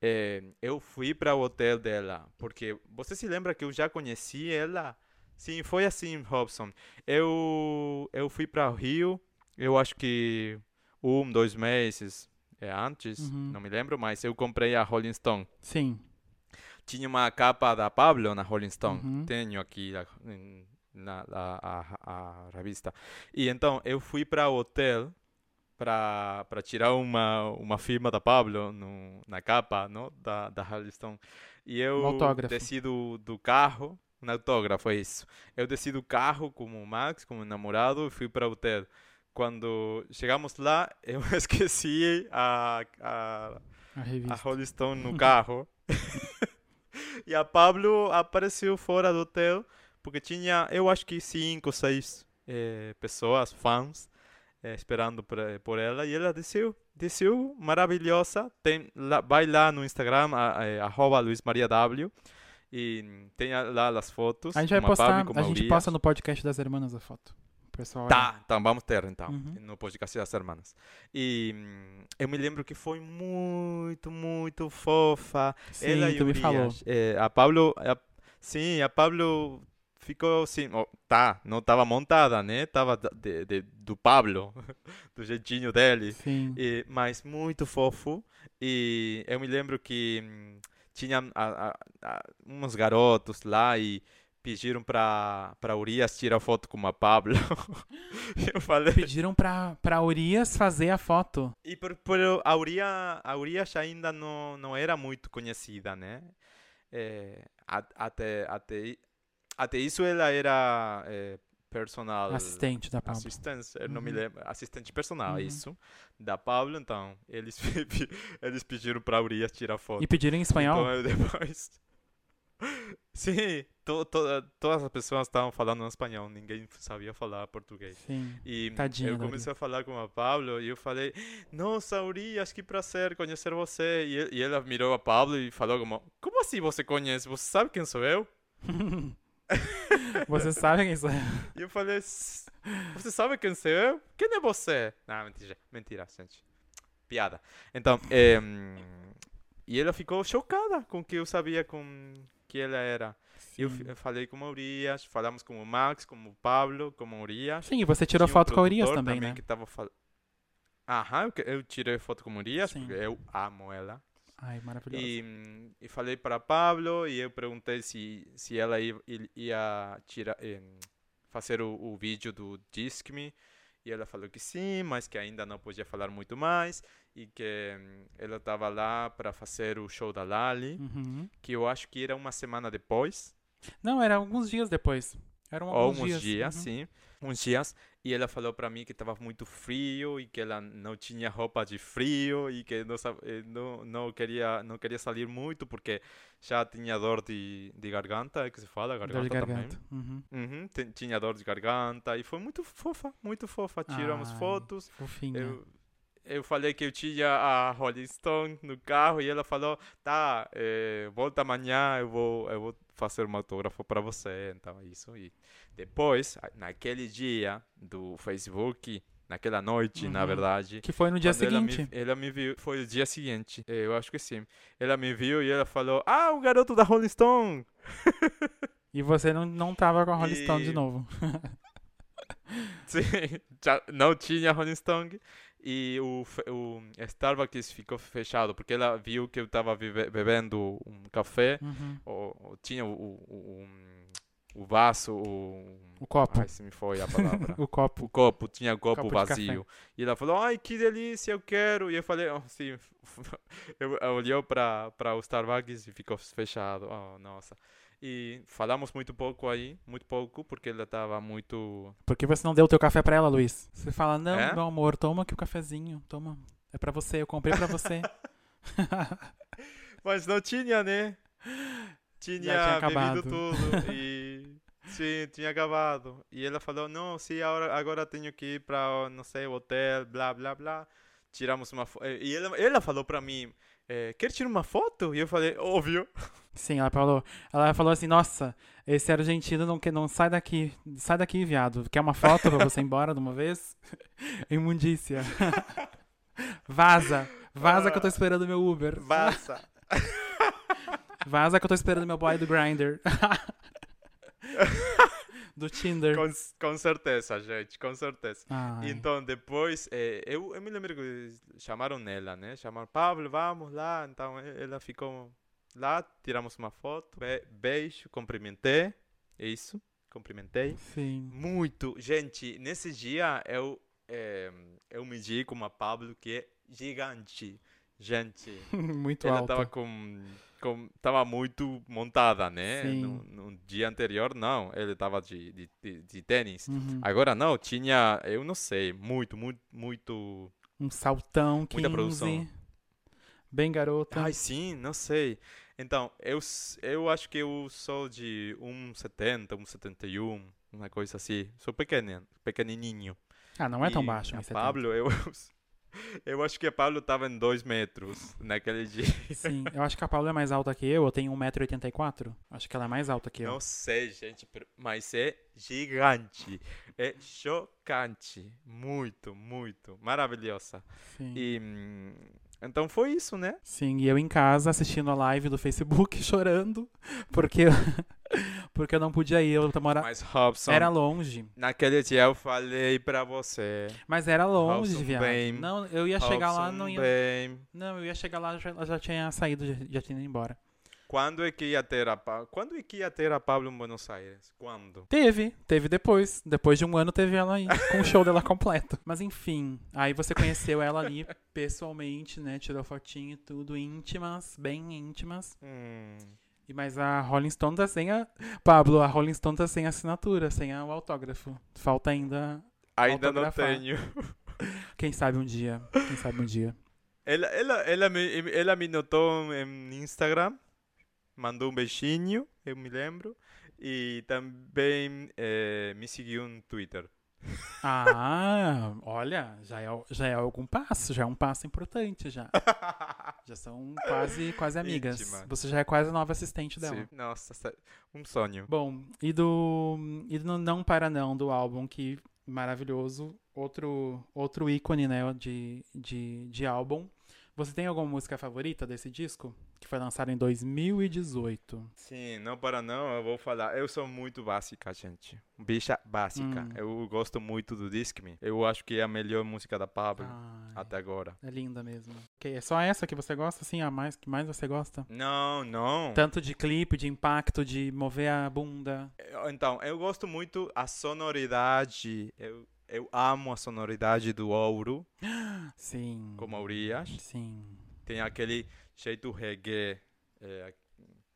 eh, eu fui para o hotel dela, porque você se lembra que eu já conheci ela? Sim, foi assim, Robson. Eu eu fui para o Rio. Eu acho que um, dois meses eh, antes, Uhum. não me lembro, mas eu comprei a Rolling Stone Sim. tinha uma capa da Pablo na Rolling Stone. Uhum. Tenho aqui a, na, a, a, a revista. E então eu fui para o hotel para tirar uma uma firma da Pablo no, na capa, não, da da Rolling Stone. E eu Um desci do, do carro, um autógrafo é isso. Eu desci do carro com o Max, com o namorado, e fui para o hotel. Quando chegamos lá, eu esqueci a, a A a. Rolling Stone no carro. e a Pablo apareceu fora do hotel porque tinha, eu acho que cinco, seis eh, pessoas, fãs, eh, esperando por, por ela. E ela desceu, desceu, maravilhosa. Tem, lá, vai lá no Instagram, a, eh, arroba Luiz Maria W. E tem a- lá as fotos. A gente vai a Pablo postar, com a gente posta no podcast das irmãs a foto. Pessoal. Tá, então vamos ter então, Uhum. no podcast das hermanas. E hum, eu me lembro que foi muito, muito fofa. Sim, Ela tu me Urias. falou. Eh, a Pablo, a- sim, a Pablo ficou assim, ó, tá, não estava montada, né? Tava de, de- do Pablo, do jeitinho dele. Sim. E, mas muito fofo. E eu me lembro que hum, tinha a- a- a- uns garotos lá e pediram para para Urias tirar foto com a Pablo. eu falei. Pediram pra, pra Urias fazer a foto. E por, por a Urias, a Urias ainda não, não era muito conhecida, né? A- até, até, até isso ela era eh, personal. Assistente da Pablo. Assistência, eu não me Uhum. lembro. Assistente personal, Uhum. isso. Da Pablo, então. Eles, eles pediram pra Urias tirar foto. E pediram em espanhol? Então depois. Sim, to, to, todas as pessoas estavam falando em espanhol, ninguém sabia falar português. Sim. E Tadinha eu comecei a falar com a Pablo e eu falei, nossa, Urias, que prazer conhecer você. E, e ela mirou a Pablo e falou como, como assim você conhece? Você sabe quem sou eu? Você sabe quem sou eu? E eu falei, "S- você sabe quem sou eu? Quem é você? Não, mentira, mentira, gente. Piada. Então, eh, e ela ficou chocada com que eu sabia com que ela era. Sim. eu falei com o Urias, falamos com o Max, com o Pablo, com o Urias. Sim, e você tirou Tinha um foto com a Urias produtor também, né? que tava fal... Aham, eu, tirei foto com o Urias, Sim. porque eu amo ela. Ai, maravilhoso. E, e falei para Pablo e eu perguntei se, se ela ia, ia tirar, eh, fazer o, o vídeo do Disque-me. E ela falou que sim, mas que ainda não podia falar muito mais. E que hum, ela estava lá para fazer o show da Lali, Uhum. que eu acho que era uma semana depois. Não, era alguns dias depois. Eram alguns uns dias. dias, uhum. sim. Uns dias. E ela falou para mim que estava muito frio e que ela não tinha roupa de frio e que não, eh, não, não, queria, não queria sair muito porque já tinha dor de, de garganta, é que se fala, Dor garganta, de garganta. também. Uhum. Uhum, ti- tinha dor de garganta e foi muito fofa, muito fofa. Tiramos Ai, fotos. Fofinha. Eu, eu falei que eu tinha a Rolling Stone no carro e ela falou, tá, eh, volta amanhã, eu vou, eu vou fazer um autógrafo para você. Então, é isso. E depois, naquele dia do Facebook, naquela noite, na Uhum. verdade, Que foi no dia quando ela me- seguinte. Ela me, viu, foi o dia seguinte, eh, eu acho que sim. Ela me viu e ela falou, ah, o garoto da Rolling Stone. E você não, não tava com a Rolling Stone de E- novo. Sim, já não tinha Rolling Stone e o, o Starbucks ficou fechado porque ela viu que eu estava bebendo um café, Uhum. ou, ou tinha o, o, o, o vaso, o... O copo. Ai, se me foi a palavra. O copo. O copo, tinha o copo, Copo vazio. E ela falou, ai, que delícia, eu quero. E eu falei, oh, sim. eu, eu olhou para o Starbucks e ficou fechado. Oh, nossa. E falamos muito pouco aí, muito pouco, porque ela estava muito... Por que você não deu o teu café pra ela, Luiz? Você fala, não, É? meu amor, toma aqui o cafezinho. Toma. É pra você, eu comprei pra você. Mas não tinha, né? Tinha, tinha acabado. bebido tudo e sim, tinha acabado. E ela falou: "Não, sim, agora agora tenho que ir para, não sei, hotel, blá blá blá". Tiramos uma foto. E ela, ela falou para mim: eh, "Quer tirar uma foto?" E eu falei: "Óbvio". Sim, ela falou, ela falou assim, nossa, esse argentino não, que, não sai daqui, sai daqui, viado. Quer uma foto pra você ir embora de uma vez? Imundícia. vaza, vaza que eu tô esperando meu Uber. Vaza. Vaza que eu tô esperando meu boy do Grindr. Do Tinder. com, com certeza, gente, com certeza. Ai. Então, depois, eh, eu, eu me lembro que chamaram ela, né? Chamaram, Pablo, vamos lá. Então, ela ficou lá, tiramos uma foto, be- beijo, cumprimentei, é isso, cumprimentei. Sim. Muito, gente, nesse dia eu, eh, eu medi com uma Pablo que é gigante. Gente, Muito ela alta. tava com, com tava muito montada, né? No, no dia anterior, não, ele tava de, de, de, de tênis. Uhum. Agora não, tinha, eu não sei, muito, muito, muito. Um saltão, 15. Muita produção. Bem garota. Ai, sim, não sei. Então, eu, eu acho que eu sou de 1,70, 1,71, uma coisa assim. Sou pequeno, pequenininho. ah, não é tão E baixo. A 1,70. Pablo, eu, eu acho que a Pablo tava em 2 metros naquele dia. Sim, eu acho que a Paula é mais alta que eu. Eu tenho 1,84m. Acho que ela é mais alta que eu. Não sei, gente, mas é gigante. É chocante. Muito, muito. Maravilhosa. Sim. E. hum, Então foi isso, né? Sim, e eu em casa assistindo a live do Facebook chorando. Porque, porque eu não podia ir. Eu mora... Mas Robson, Era longe. naquele dia eu falei pra você. Mas era longe, Robson viado. bem. Não, eu ia chegar lá, Robson, não ia. bem. Não, eu ia chegar lá, já, ela já tinha saído, já, já tinha ido embora. Quando é que ia ter a Quando é que ia ter a Pablo em Buenos Aires? Quando? Teve, teve depois. Depois de um ano teve ela aí, com o show dela completo. Mas enfim, aí você conheceu ela ali pessoalmente, né? Tirou fotinho e tudo, íntimas, bem íntimas. Hum, E mas a Rolling Stone tá sem a. Pablo, a Rolling Stone tá sem assinatura, sem o autógrafo. Falta ainda. ainda não Autografar. tenho. Quem sabe um dia. Quem sabe um dia. Ela, ela, ela, me, ela me notou em Instagram, mandou um beijinho, eu me lembro, e também eh, me seguiu no Twitter. Ah, olha, já é, já é algum passo, já é um passo importante já. Já são quase, quase amigas. Íntima. Você já é quase a nova assistente dela. Sim, Nossa, um sonho. Bom, e do e do Não Para Não do álbum, que maravilhoso, outro outro ícone, né, de, de, de álbum. Você tem alguma música favorita desse disco? Que foi lançado em 2018. Sim, não para não, eu vou falar. Eu sou muito básica, gente. Bicha básica. Hum. Eu gosto muito do Me. Eu acho que é a melhor música da Pablo Ai, até agora. é linda mesmo. Ok, é só essa que você gosta, assim, a mais que mais você gosta? Não, não. Tanto de clipe, de impacto, de mover a bunda. Então, eu gosto muito a sonoridade. Eu, eu amo a sonoridade do ouro, Sim. como a Urias. Sim. Tem aquele jeito reggae. É,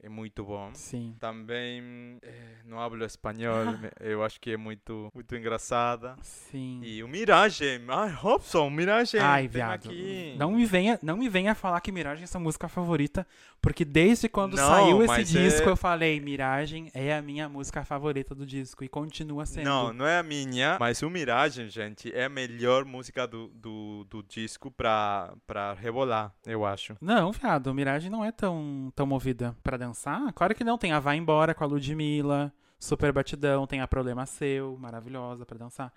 é muito bom. Sim. Também é, não hablo espanhol. eu acho que é muito, muito engraçada. Sim. E o Mirage. Ai, Robson, Mirage. Ai, viado. aqui. Não me venha, não me venha falar que Miragem é sua música favorita, porque desde quando Não, saiu esse mas disco é- eu falei, Miragem é a minha música favorita do disco e continua sendo. Não, não é a minha, mas o Mirage, gente, é a melhor música do, do, do disco pra, pra rebolar, eu acho. Não, viado, Miragem não é tão, tão movida pra dançar. Claro que não, tem a Vai Embora com a Ludmilla, Super Batidão, tem a Problema Seu, maravilhosa pra dançar.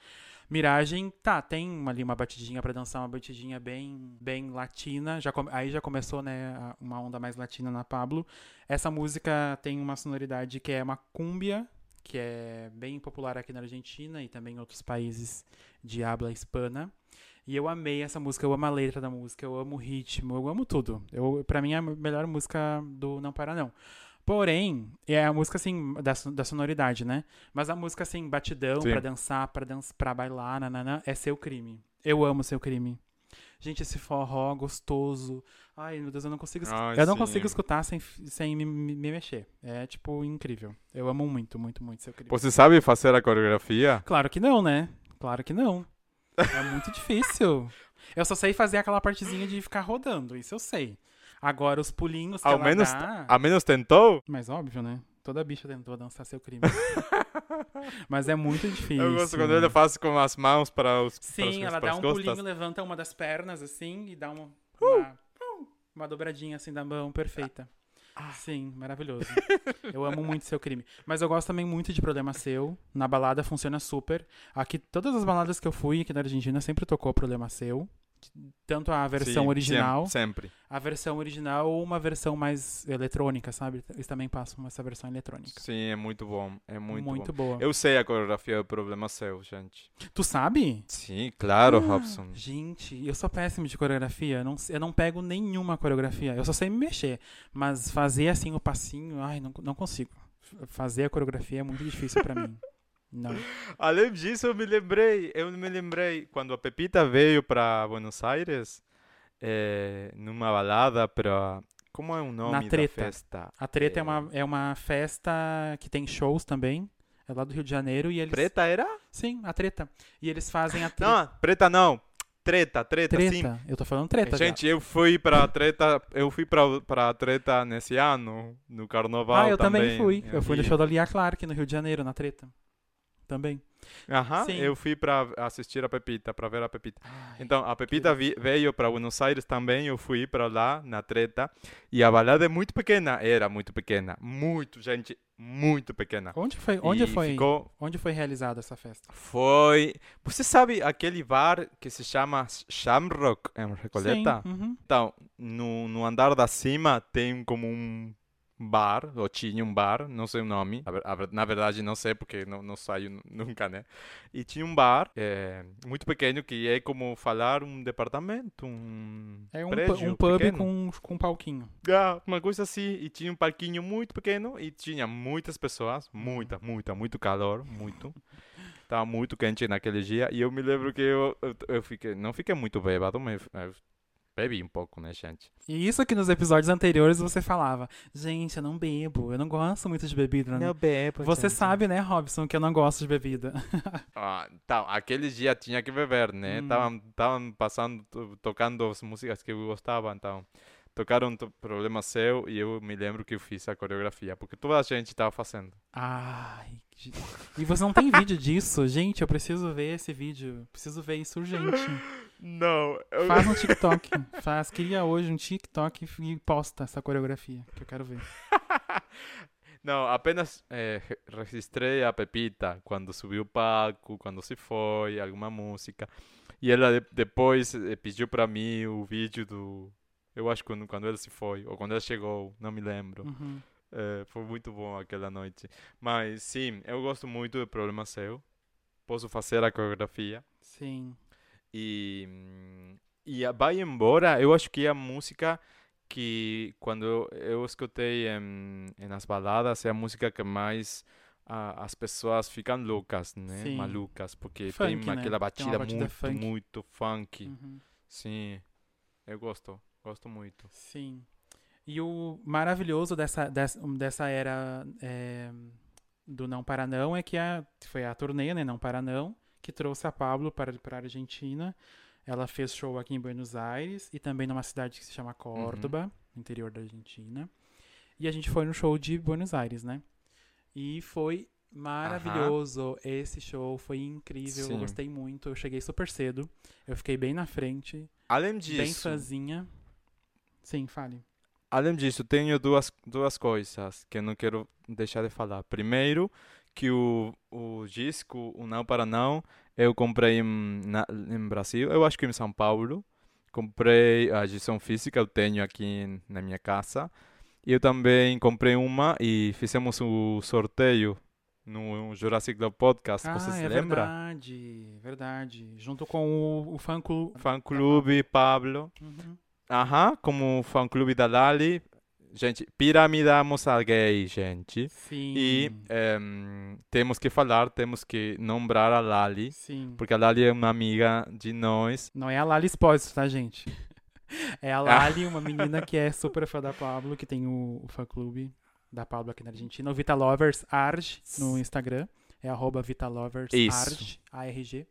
Miragem, tá, tem ali uma batidinha pra dançar, uma batidinha bem, bem latina. Já aí já começou, né, uma onda mais latina na Pablo. Essa música tem uma sonoridade que é uma cúmbia, que é bem popular aqui na Argentina e também em outros países de habla hispana. E eu amei essa música, eu amo a letra da música, eu amo o ritmo, eu amo tudo. Eu, pra mim é a melhor música do Não Para Não. Porém, é a música assim, da, da sonoridade, né? Mas a música assim, batidão, Sim. pra dançar, pra, dança, pra bailar, nanana, é seu crime. Eu amo seu crime. Gente, esse forró gostoso. Ai, meu Deus, eu não consigo, escu- Ai, eu não consigo escutar sem, sem me- me mexer. É, tipo, incrível. Eu amo muito, muito, muito seu crime. Você sabe fazer a coreografia? Claro que não, né? Claro que não. É muito difícil. Eu só sei fazer aquela partezinha de ficar rodando, isso eu sei. Agora, os pulinhos que Ao menos, dá... ao menos tentou? Mas óbvio, né? Toda bicha tentou dançar seu crime. Mas é muito difícil. Eu gosto quando ele faz com as mãos para os para Sim, os- ela para dá um costas. pulinho, levanta uma das pernas, assim, e dá uma... Uma, uma dobradinha, assim, da mão, perfeita. Ah. Sim, maravilhoso. Eu amo muito seu crime. Mas eu gosto também muito de Problema Seu. Na balada funciona super. Aqui, todas as baladas que eu fui aqui na Argentina sempre tocou Problema Seu. Tanto a versão Sim, original, Sempre. a versão original ou uma versão mais eletrônica, sabe? Eles também passam essa versão eletrônica. Sim, é muito bom. É muito, muito bom. boa. Eu sei a coreografia do Problema Seu, gente. Tu sabe? Sim, claro, Ah, Robson. Gente, eu sou péssimo de coreografia. Eu não, eu não pego nenhuma coreografia. Eu só sei me mexer. Mas fazer assim o passinho, ai, não, não consigo. Fazer a coreografia é muito difícil pra mim. Não. Além disso, eu me lembrei, eu me lembrei quando a Pepita veio para Buenos Aires, eh, numa balada para como é o nome Na da Treta. festa? A treta é, É. uma, é uma festa que tem shows também. É lá do Rio de Janeiro e eles. Preta era? Sim, a treta. E eles fazem a treta. Não, preta não. Treta, treta, sim. treta. Eu tô falando treta. já. Gente, eu fui pra treta, eu fui pra, pra treta nesse ano, no carnaval Ah, eu também, fui. em Eu fui no show da Lia Clark no Rio de Janeiro, na treta. Também. Aham, Sim. eu fui pra assistir a Pepita, pra ver a Pepita. Ai, Então, a Pepita vi- veio para Buenos Aires também, eu fui para lá na treta. E a balada é muito pequena, era muito pequena, muito, gente, muito pequena. Onde foi? Onde E foi? Ficou, Onde foi realizada essa festa? foi. Você sabe aquele bar que se chama Shamrock em Recoleta? Sim. uhum. Então, no, no andar da cima tem como um bar, ou tinha um bar, não sei o nome. Na verdade, não sei porque não, não saio nu- nunca, né? E tinha um bar é, muito pequeno que é como falar um departamento, um É um, prédio um pub pequeno. com, com um palquinho. Ah, uma coisa assim. E tinha um parquinho muito pequeno e tinha muitas pessoas, muita, muita, muito calor, muito. Tava muito quente naquele dia e eu me lembro que eu, eu, eu fiquei, não fiquei muito bêbado, mas bebi um pouco, né, gente? E isso que nos episódios anteriores você falava, gente, eu não bebo, eu não gosto muito de bebida. né?" bebo. Você sabe, né, Robson, que eu não gosto de bebida. Ah, então, aquele dia tinha que beber, né? Hum. Estavam estavam passando, to- tocando as músicas que eu gostava, então. Tocaram to- Problema Seu e eu me lembro que eu fiz a coreografia, porque toda a gente estava fazendo. Ai, e você não tem vídeo disso? Gente, eu preciso ver esse vídeo. Preciso ver isso urgente. Não, eu... Faz no TikTok. Faz, cria hoje um TikTok e posta essa coreografia, que eu quero ver. Não, apenas re- registrei a Pepita quando subiu o palco, quando se foi, alguma música. E ela de- depois eh, pediu para mim o vídeo do, Eu acho que quando, quando ela se foi, ou quando ela chegou, não me lembro. Uhum. É, foi muito bom aquela noite. Mas sim, eu gosto muito do Problema Seu. Posso fazer a coreografia. Sim. E, e a Vai Embora, eu acho que é a música que, quando eu escutei em, nas baladas, é a música que mais ah, as pessoas ficam loucas, né? Sim. Malucas, porque Funk, tem né? aquela Tem batida, batida muito, funk. muito funk. Uhum. Sim, eu gosto, gosto muito. Sim. E o maravilhoso dessa, dessa, dessa era é, do Não Para Não é que a, foi a turnê, né, Não Para Não, que trouxe a Pablo para, para a Argentina. Ela fez show aqui em Buenos Aires e também numa cidade que se chama Córdoba, no interior da Argentina. E a gente foi no show de Buenos Aires, né? E foi maravilhoso. Esse show foi incrível. Eu Sim. gostei muito. Eu cheguei super cedo. Eu fiquei bem na frente, Além bem disso, fãzinha. Sim, fale. Além disso, tenho duas, duas coisas que eu não quero deixar de falar. Primeiro, que o, o disco, o Não Para Não, eu comprei em, na, em Brasil, eu acho que em São Paulo. Comprei a edição física, eu tenho aqui na minha casa. E eu também comprei uma e fizemos o sorteio no Jurassic Club Podcast. Você se é lembra? verdade, verdade. Junto com o, o fã clube. Fã Clube Pablo. Uhum. Aham, como fã clube da Lali. Gente, piramidamos a gay, gente. Sim. E em, temos que falar, temos que nombrar a Lali, Sim. porque a Lali é uma amiga de nós. Não é a Lali Espósito, tá, gente? É a Lali, uma menina que é super fã da Pablo, que tem o, o fã clube da Pablo aqui na Argentina. O Vita Lovers Arg no Instagram. É arroba Vita Lovers Isso. Arg, A-R-G.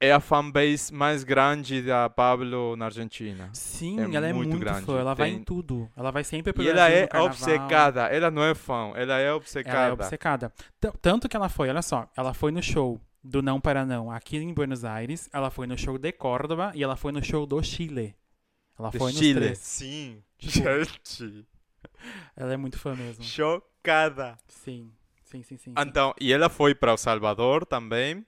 É a fanbase mais grande da Pablo na Argentina. Sim, É ela é muito muito grande. fã. Ela vai Tem- em tudo. Ela vai sempre pro E ela Brasil é no obcecada, ela não é fã, ela é obcecada. Ela é obcecada. T- Tanto que ela foi, olha só, ela foi no show do Não Para Não aqui em Buenos Aires, ela foi no show de Córdoba e ela foi no show do Chile. Ela De foi nos Chile. três. Sim, Tipo- gente. Ela é muito fã mesmo. Chocada. Sim, sim, sim, sim. sim. Então, e ela foi para o Salvador também.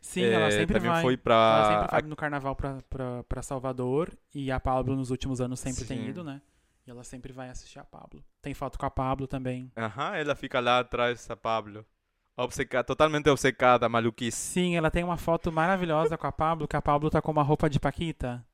Sim, ela Eh, sempre também vai. foi Ela sempre vai no carnaval pra, pra, pra Salvador e a Pablo nos últimos anos sempre tem Sim. ido, né? E ela sempre vai assistir a Pablo. Tem foto com a Pablo também. Aham, ela fica lá atrás da Pablo. Obcecada, totalmente obcecada, maluquice. Sim, ela tem uma foto maravilhosa com a Pablo, que a Pablo tá com uma roupa de Paquita.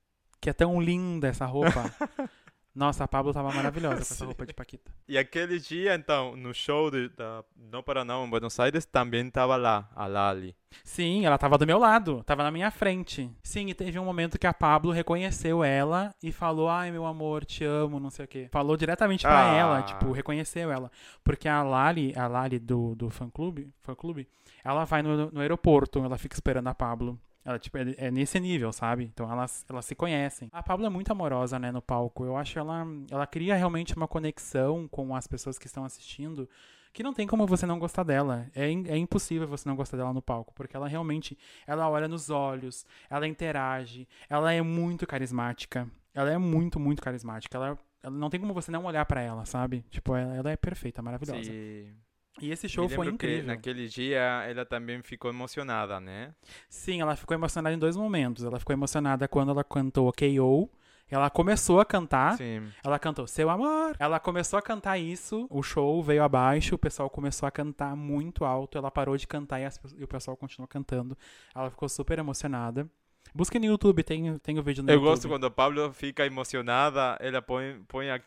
Que é tão linda essa roupa. Nossa, a Pablo tava maravilhosa com essa roupa de Paquita. E aquele dia, então, no show de, da Não Para Não em Buenos Aires, também estava lá, a Lali. Sim, ela tava do meu lado, tava na minha frente. Sim, e teve um momento que a Pablo reconheceu ela e falou: Ai, meu amor, te amo, não sei o quê. Falou diretamente pra Ah. ela, tipo, reconheceu ela. Porque a Lali, a Lali do, do fã clube, fã clube, ela vai no, no aeroporto, ela fica esperando a Pablo. Ela, tipo, é, é nesse nível, sabe? Então elas, elas se conhecem. A Pablo é muito amorosa, né, no palco. Eu acho ela. Ela cria realmente uma conexão com as pessoas que estão assistindo que não tem como você não gostar dela. É, é impossível você não gostar dela no palco, porque ela realmente, ela olha nos olhos, ela interage, ela é muito carismática. Ela é muito, muito carismática. Ela, ela não tem como você não olhar pra ela, sabe? Tipo, ela, ela é perfeita, maravilhosa. Sim. E esse show foi lembro que incrível. naquele dia ela também ficou emocionada, né? Sim, ela ficou emocionada em dois momentos. Ela ficou emocionada quando ela cantou KO. Ela começou a cantar, Sim. Ela cantou Seu Amor. Ela começou a cantar isso, o show veio abaixo, o pessoal começou a cantar muito alto. Ela parou de cantar e, as e o pessoal continuou cantando. Ela ficou super emocionada. Busque no YouTube, tem, tem o vídeo no Eu YouTube. gosto quando a Pablo fica emocionada, ela põe, põe a, a,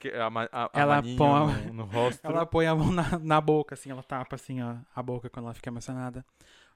a, a Ela põe a- no, no rosto. Ela põe a mão na, na boca, assim, ela tapa assim ó, a boca quando ela fica emocionada.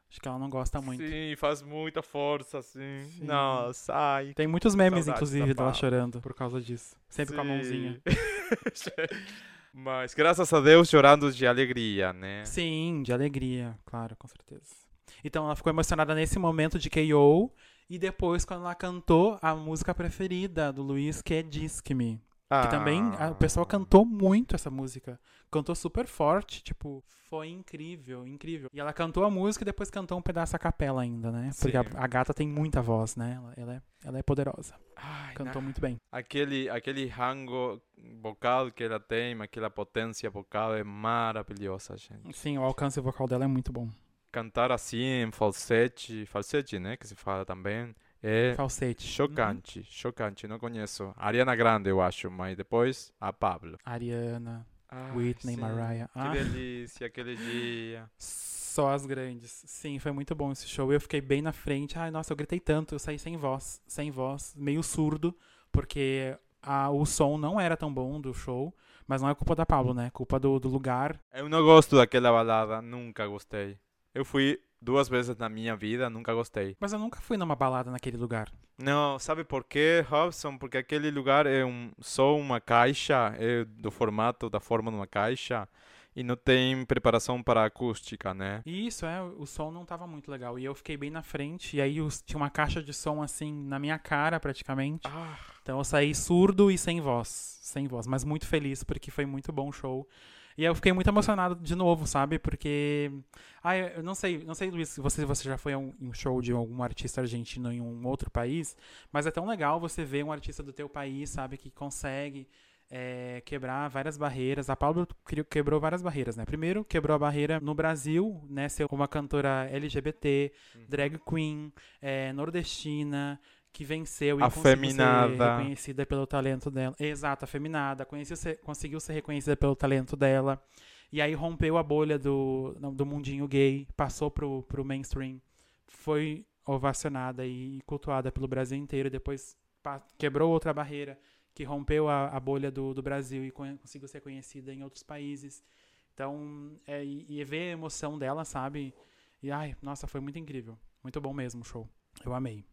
Acho que ela não gosta muito. Sim, faz muita força, assim. Sim. Nossa, ai. Tem muitos memes, Saudades inclusive, dela chorando por causa disso. Sempre com a Sim. mãozinha. Mas graças a Deus chorando de alegria, né? Sim, de alegria, claro, com certeza. Então ela ficou emocionada nesse momento de KO. E depois, quando ela cantou a música preferida do Luiz, que é Disque-me. Que também a- o pessoal cantou muito essa música. Cantou super forte, tipo, foi incrível, incrível. E ela cantou a música e depois cantou um pedaço a capela ainda, né? Porque a, Sim. a gata tem muita voz, né? Ela, ela é, ela é poderosa. Ai, Cantou na- muito bem. Aquele, aquele rango vocal que ela tem, aquela potência vocal é maravilhosa, gente. Sim, o alcance vocal dela é muito bom. Cantar assim em falsete, falsete, né, que se fala também, É Falsete. chocante, chocante. Não conheço. Ariana Grande, eu acho, mas depois a Pablo. Uhum. Ariana, Ai, Whitney, sim. Mariah. Que Ah, delícia, aquele dia. só as grandes. Sim, foi muito bom esse show. Eu fiquei bem na frente. Ai, nossa, eu gritei tanto. Eu saí sem voz. Sem voz. Meio surdo. Porque a- o som não era tão bom do show. Mas não é culpa da Pablo, né? Culpa do, do lugar. Eu não gosto daquela balada, nunca gostei. Eu fui duas vezes na minha vida, nunca gostei. Mas eu nunca fui numa balada naquele lugar. Não, sabe por quê, Robson? Porque aquele lugar é um, só uma caixa, é do formato, da forma de uma caixa, e não tem preparação para acústica, né? E isso, é, o som não tava muito legal. E eu fiquei bem na frente. E aí os- tinha uma caixa de som assim na minha cara, praticamente. Ah, Então eu saí surdo e sem voz. Sem voz, mas muito feliz porque foi muito bom o show. E eu fiquei muito emocionado de novo, sabe? Porque. Ah, eu não sei, não sei, Luiz, se você, você já foi a um, um show de algum artista argentino em um outro país, mas é tão legal você ver um artista do teu país, sabe, que consegue é, quebrar várias barreiras. A Pablo cri- quebrou várias barreiras, né? Primeiro, quebrou a barreira no Brasil, né? Ser uma cantora LGBT, drag queen, é, nordestina, que venceu e conseguiu ser Afeminada. reconhecida pelo talento dela. Exato, afeminada. Ser- conseguiu ser reconhecida pelo talento dela. E aí rompeu a bolha do, do mundinho gay, passou pro, pro mainstream. Foi ovacionada e cultuada pelo Brasil inteiro. Depois quebrou outra barreira, que rompeu a, a bolha do, do Brasil e con- conseguiu ser conhecida em outros países. Então, é, e, e ver a emoção dela, sabe? E ai, nossa, foi muito incrível. Muito bom mesmo o show. Eu amei.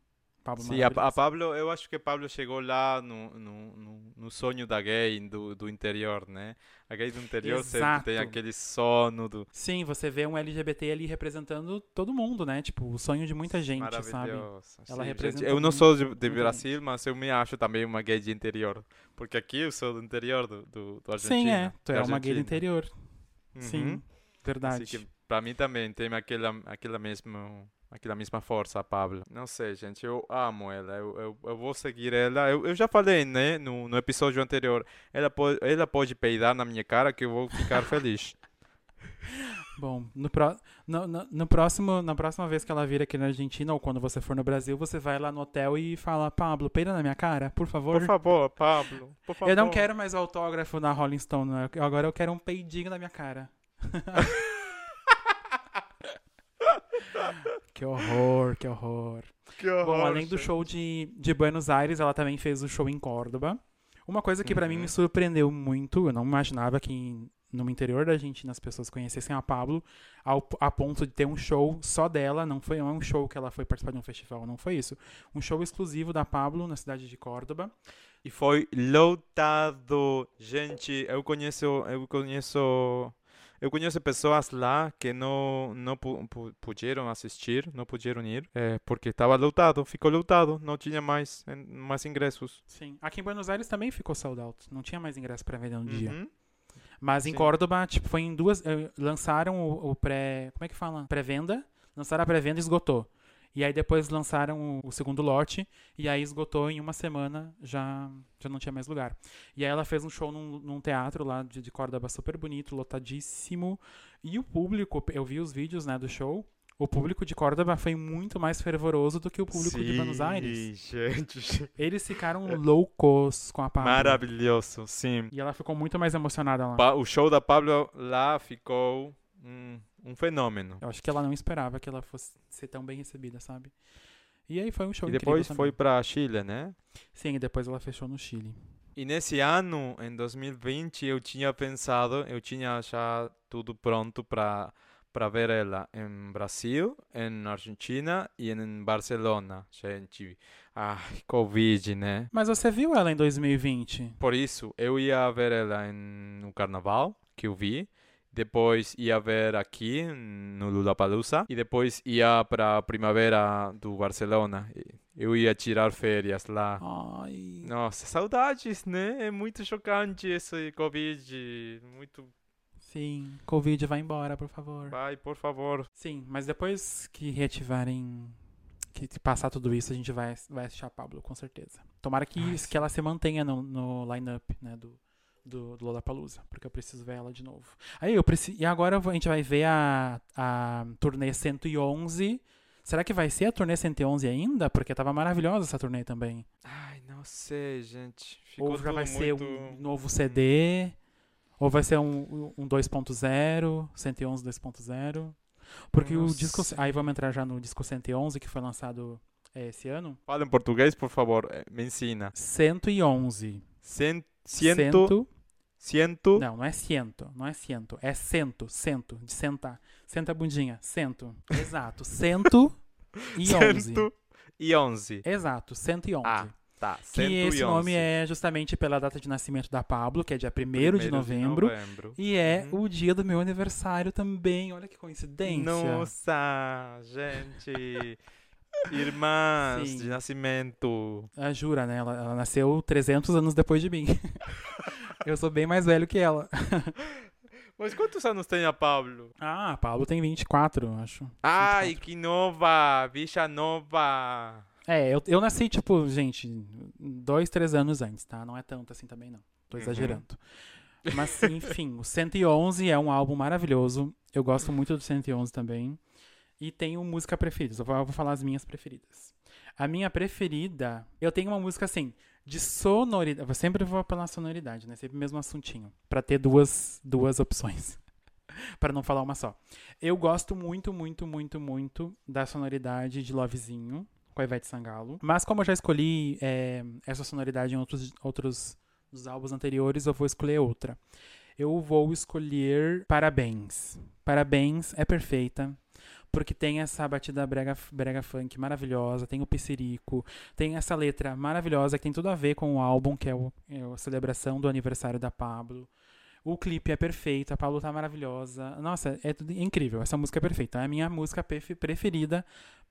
Pablo Sim, a, a. Pablo, eu acho que Pablo chegou lá no, no, no, sonho da gay do, do interior, né? A gay do interior sempre tem Exato. aquele sono do Sim, você vê um LGBT ali representando todo mundo, né? Tipo, o sonho de muita gente, sabe? Ela Sim, representa gente, eu não sou de, de Brasil, mas eu me acho também uma gay de interior. Porque aqui eu sou do interior do, do, do Argentina. Sim, é. Tu é uma gay do interior. Uhum. Sim, verdade. Assim que pra mim também tem aquela, aquela, mesma, aquela mesma força, a Pablo. Não sei, gente, eu amo ela. Eu, eu, eu vou seguir ela. Eu, eu já falei, né, no, no episódio anterior. Ela pode, ela pode peidar na minha cara que eu vou ficar feliz. Bom, no, pró no, no, no próximo, na próxima vez que ela vir aqui na Argentina ou quando você for no Brasil, você vai lá no hotel e fala, Pablo, peida na minha cara, por favor. Por favor, Pablo. Por favor. Eu não quero mais autógrafo na Rolling Stone, agora eu quero um peidinho na minha cara. que horror, que horror. Que horror, Bom, além do gente. show de, de Buenos Aires, ela também fez o show em Córdoba. Uma coisa que pra mim Uhum. me surpreendeu muito, eu não imaginava que em- no interior da Argentina as pessoas conhecessem a Pablo ao, a ponto de ter um show só dela, não foi não é um show que ela foi participar de um festival, não foi isso. Um show exclusivo da Pablo na cidade de Córdoba. E foi lotado. Gente, eu conheço, eu conheço, eu conheço pessoas lá que não não pu- pu- puderam assistir, não puderam ir, é, porque estava lotado, ficou lotado, não tinha mais eh, mais ingressos. Sim. Aqui em Buenos Aires também ficou sold out, não tinha mais ingresso pra vender no dia. Uhum. Mas em Sim. Córdoba, tipo, foi em duas. eh, lançaram o, o pré. Como é que fala? Pré-venda. Lançaram a pré-venda e esgotou. E aí depois lançaram o, o segundo lote. E aí esgotou em uma semana, já, já não tinha mais lugar. E aí ela fez um show num, num teatro lá de, de Córdoba super bonito, lotadíssimo. E o público, eu vi os vídeos né, do show. O público de Córdoba foi muito mais fervoroso do que o público de Buenos Aires. gente. Eles ficaram loucos com a Pablo. Maravilhoso, sim. E ela ficou muito mais emocionada lá. O show da Pablo lá ficou um, um fenômeno. Eu acho que ela não esperava que ela fosse ser tão bem recebida, sabe? E aí foi um show E depois foi para Chile, né? Sim, e depois ela fechou no Chile. E nesse ano, em 2020, eu tinha pensado, eu tinha já tudo pronto para para ver ela em Brasil, em Argentina e em Barcelona. Gente, ai, Covid, né? Mas você viu ela em 2020? Por isso, eu ia ver ela em, no Carnaval, que eu vi. Depois ia ver aqui no Lollapalooza e depois ia para a primavera do Barcelona. Eu ia tirar férias lá. Ai. Nossa, saudades, né? É muito chocante esse Covid. Muito. Sim, Covid vai embora, por favor. Vai, por favor. Sim, mas depois que reativarem. Que que passar tudo isso, a gente vai, vai assistir a Pablo, com certeza. Tomara que, Ai, que ela se mantenha no, no line-up, né, do, do, do Lollapalooza, porque eu preciso ver ela de novo. Aí eu preciso. E agora a gente vai ver a, a turnê 111. Será que vai ser a turnê 111 ainda? Porque tava maravilhosa essa turnê também. Ai, não sei, gente. Ficou ou já vai ser muito... um novo CD, ou vai ser um, um 2.0, 111 2.0. Porque Não o disco. sei. Aí vamos entrar já no disco 111, que foi lançado é, esse ano. Fala em português, por favor. eh, Me ensina. 111. Cien, ciento, ciento, Não, não é ciento, não é ciento, é cento, cento, de sentar. Senta a bundinha, cento. Exato, cento e onze. cento e onze. Exato, 111. Ah, tá. que cento e esse nome onze. é justamente pela data de nascimento da Pablo, que é dia 1 Primeiro de novembro. novembro. E é Uhum. o dia do meu aniversário também. Olha que coincidência. Nossa, gente. Irmãs Sim. de nascimento. Ah, jura, né? Ela, ela nasceu 300 anos depois de mim. Eu sou bem mais velho que ela. Mas quantos anos tem a Pablo? Ah, a Pablo tem 24, eu acho. Ai, 24. que nova! Bicha nova! É, eu, eu nasci, tipo, gente, dois, três anos antes, tá? Não é tanto assim também, não. Tô Uhum. exagerando. Mas, enfim, o 111 é um álbum maravilhoso. Eu gosto muito do 111 também. E tenho música preferida. Eu vou, falar as minhas preferidas. A minha preferida, eu tenho uma música assim, de sonoridade. Eu sempre vou pela sonoridade, né? Sempre o mesmo assuntinho. Pra ter duas, duas opções. Pra não falar uma só. Eu gosto muito, muito, muito, muito da sonoridade de Lovezinho, com a Ivete Sangalo. Mas como eu já escolhi é, essa sonoridade em outros, outros dos álbuns anteriores, eu vou escolher outra. Eu vou escolher Parabéns. Parabéns é perfeita. Porque tem essa batida brega, brega funk maravilhosa, tem o Pissirico, tem essa letra maravilhosa que tem tudo a ver com o álbum, que é, o, é a celebração do aniversário da Pablo. O clipe é perfeito, a Pablo tá maravilhosa. Nossa, é tudo incrível. Essa música é perfeita. É a minha música pref- preferida.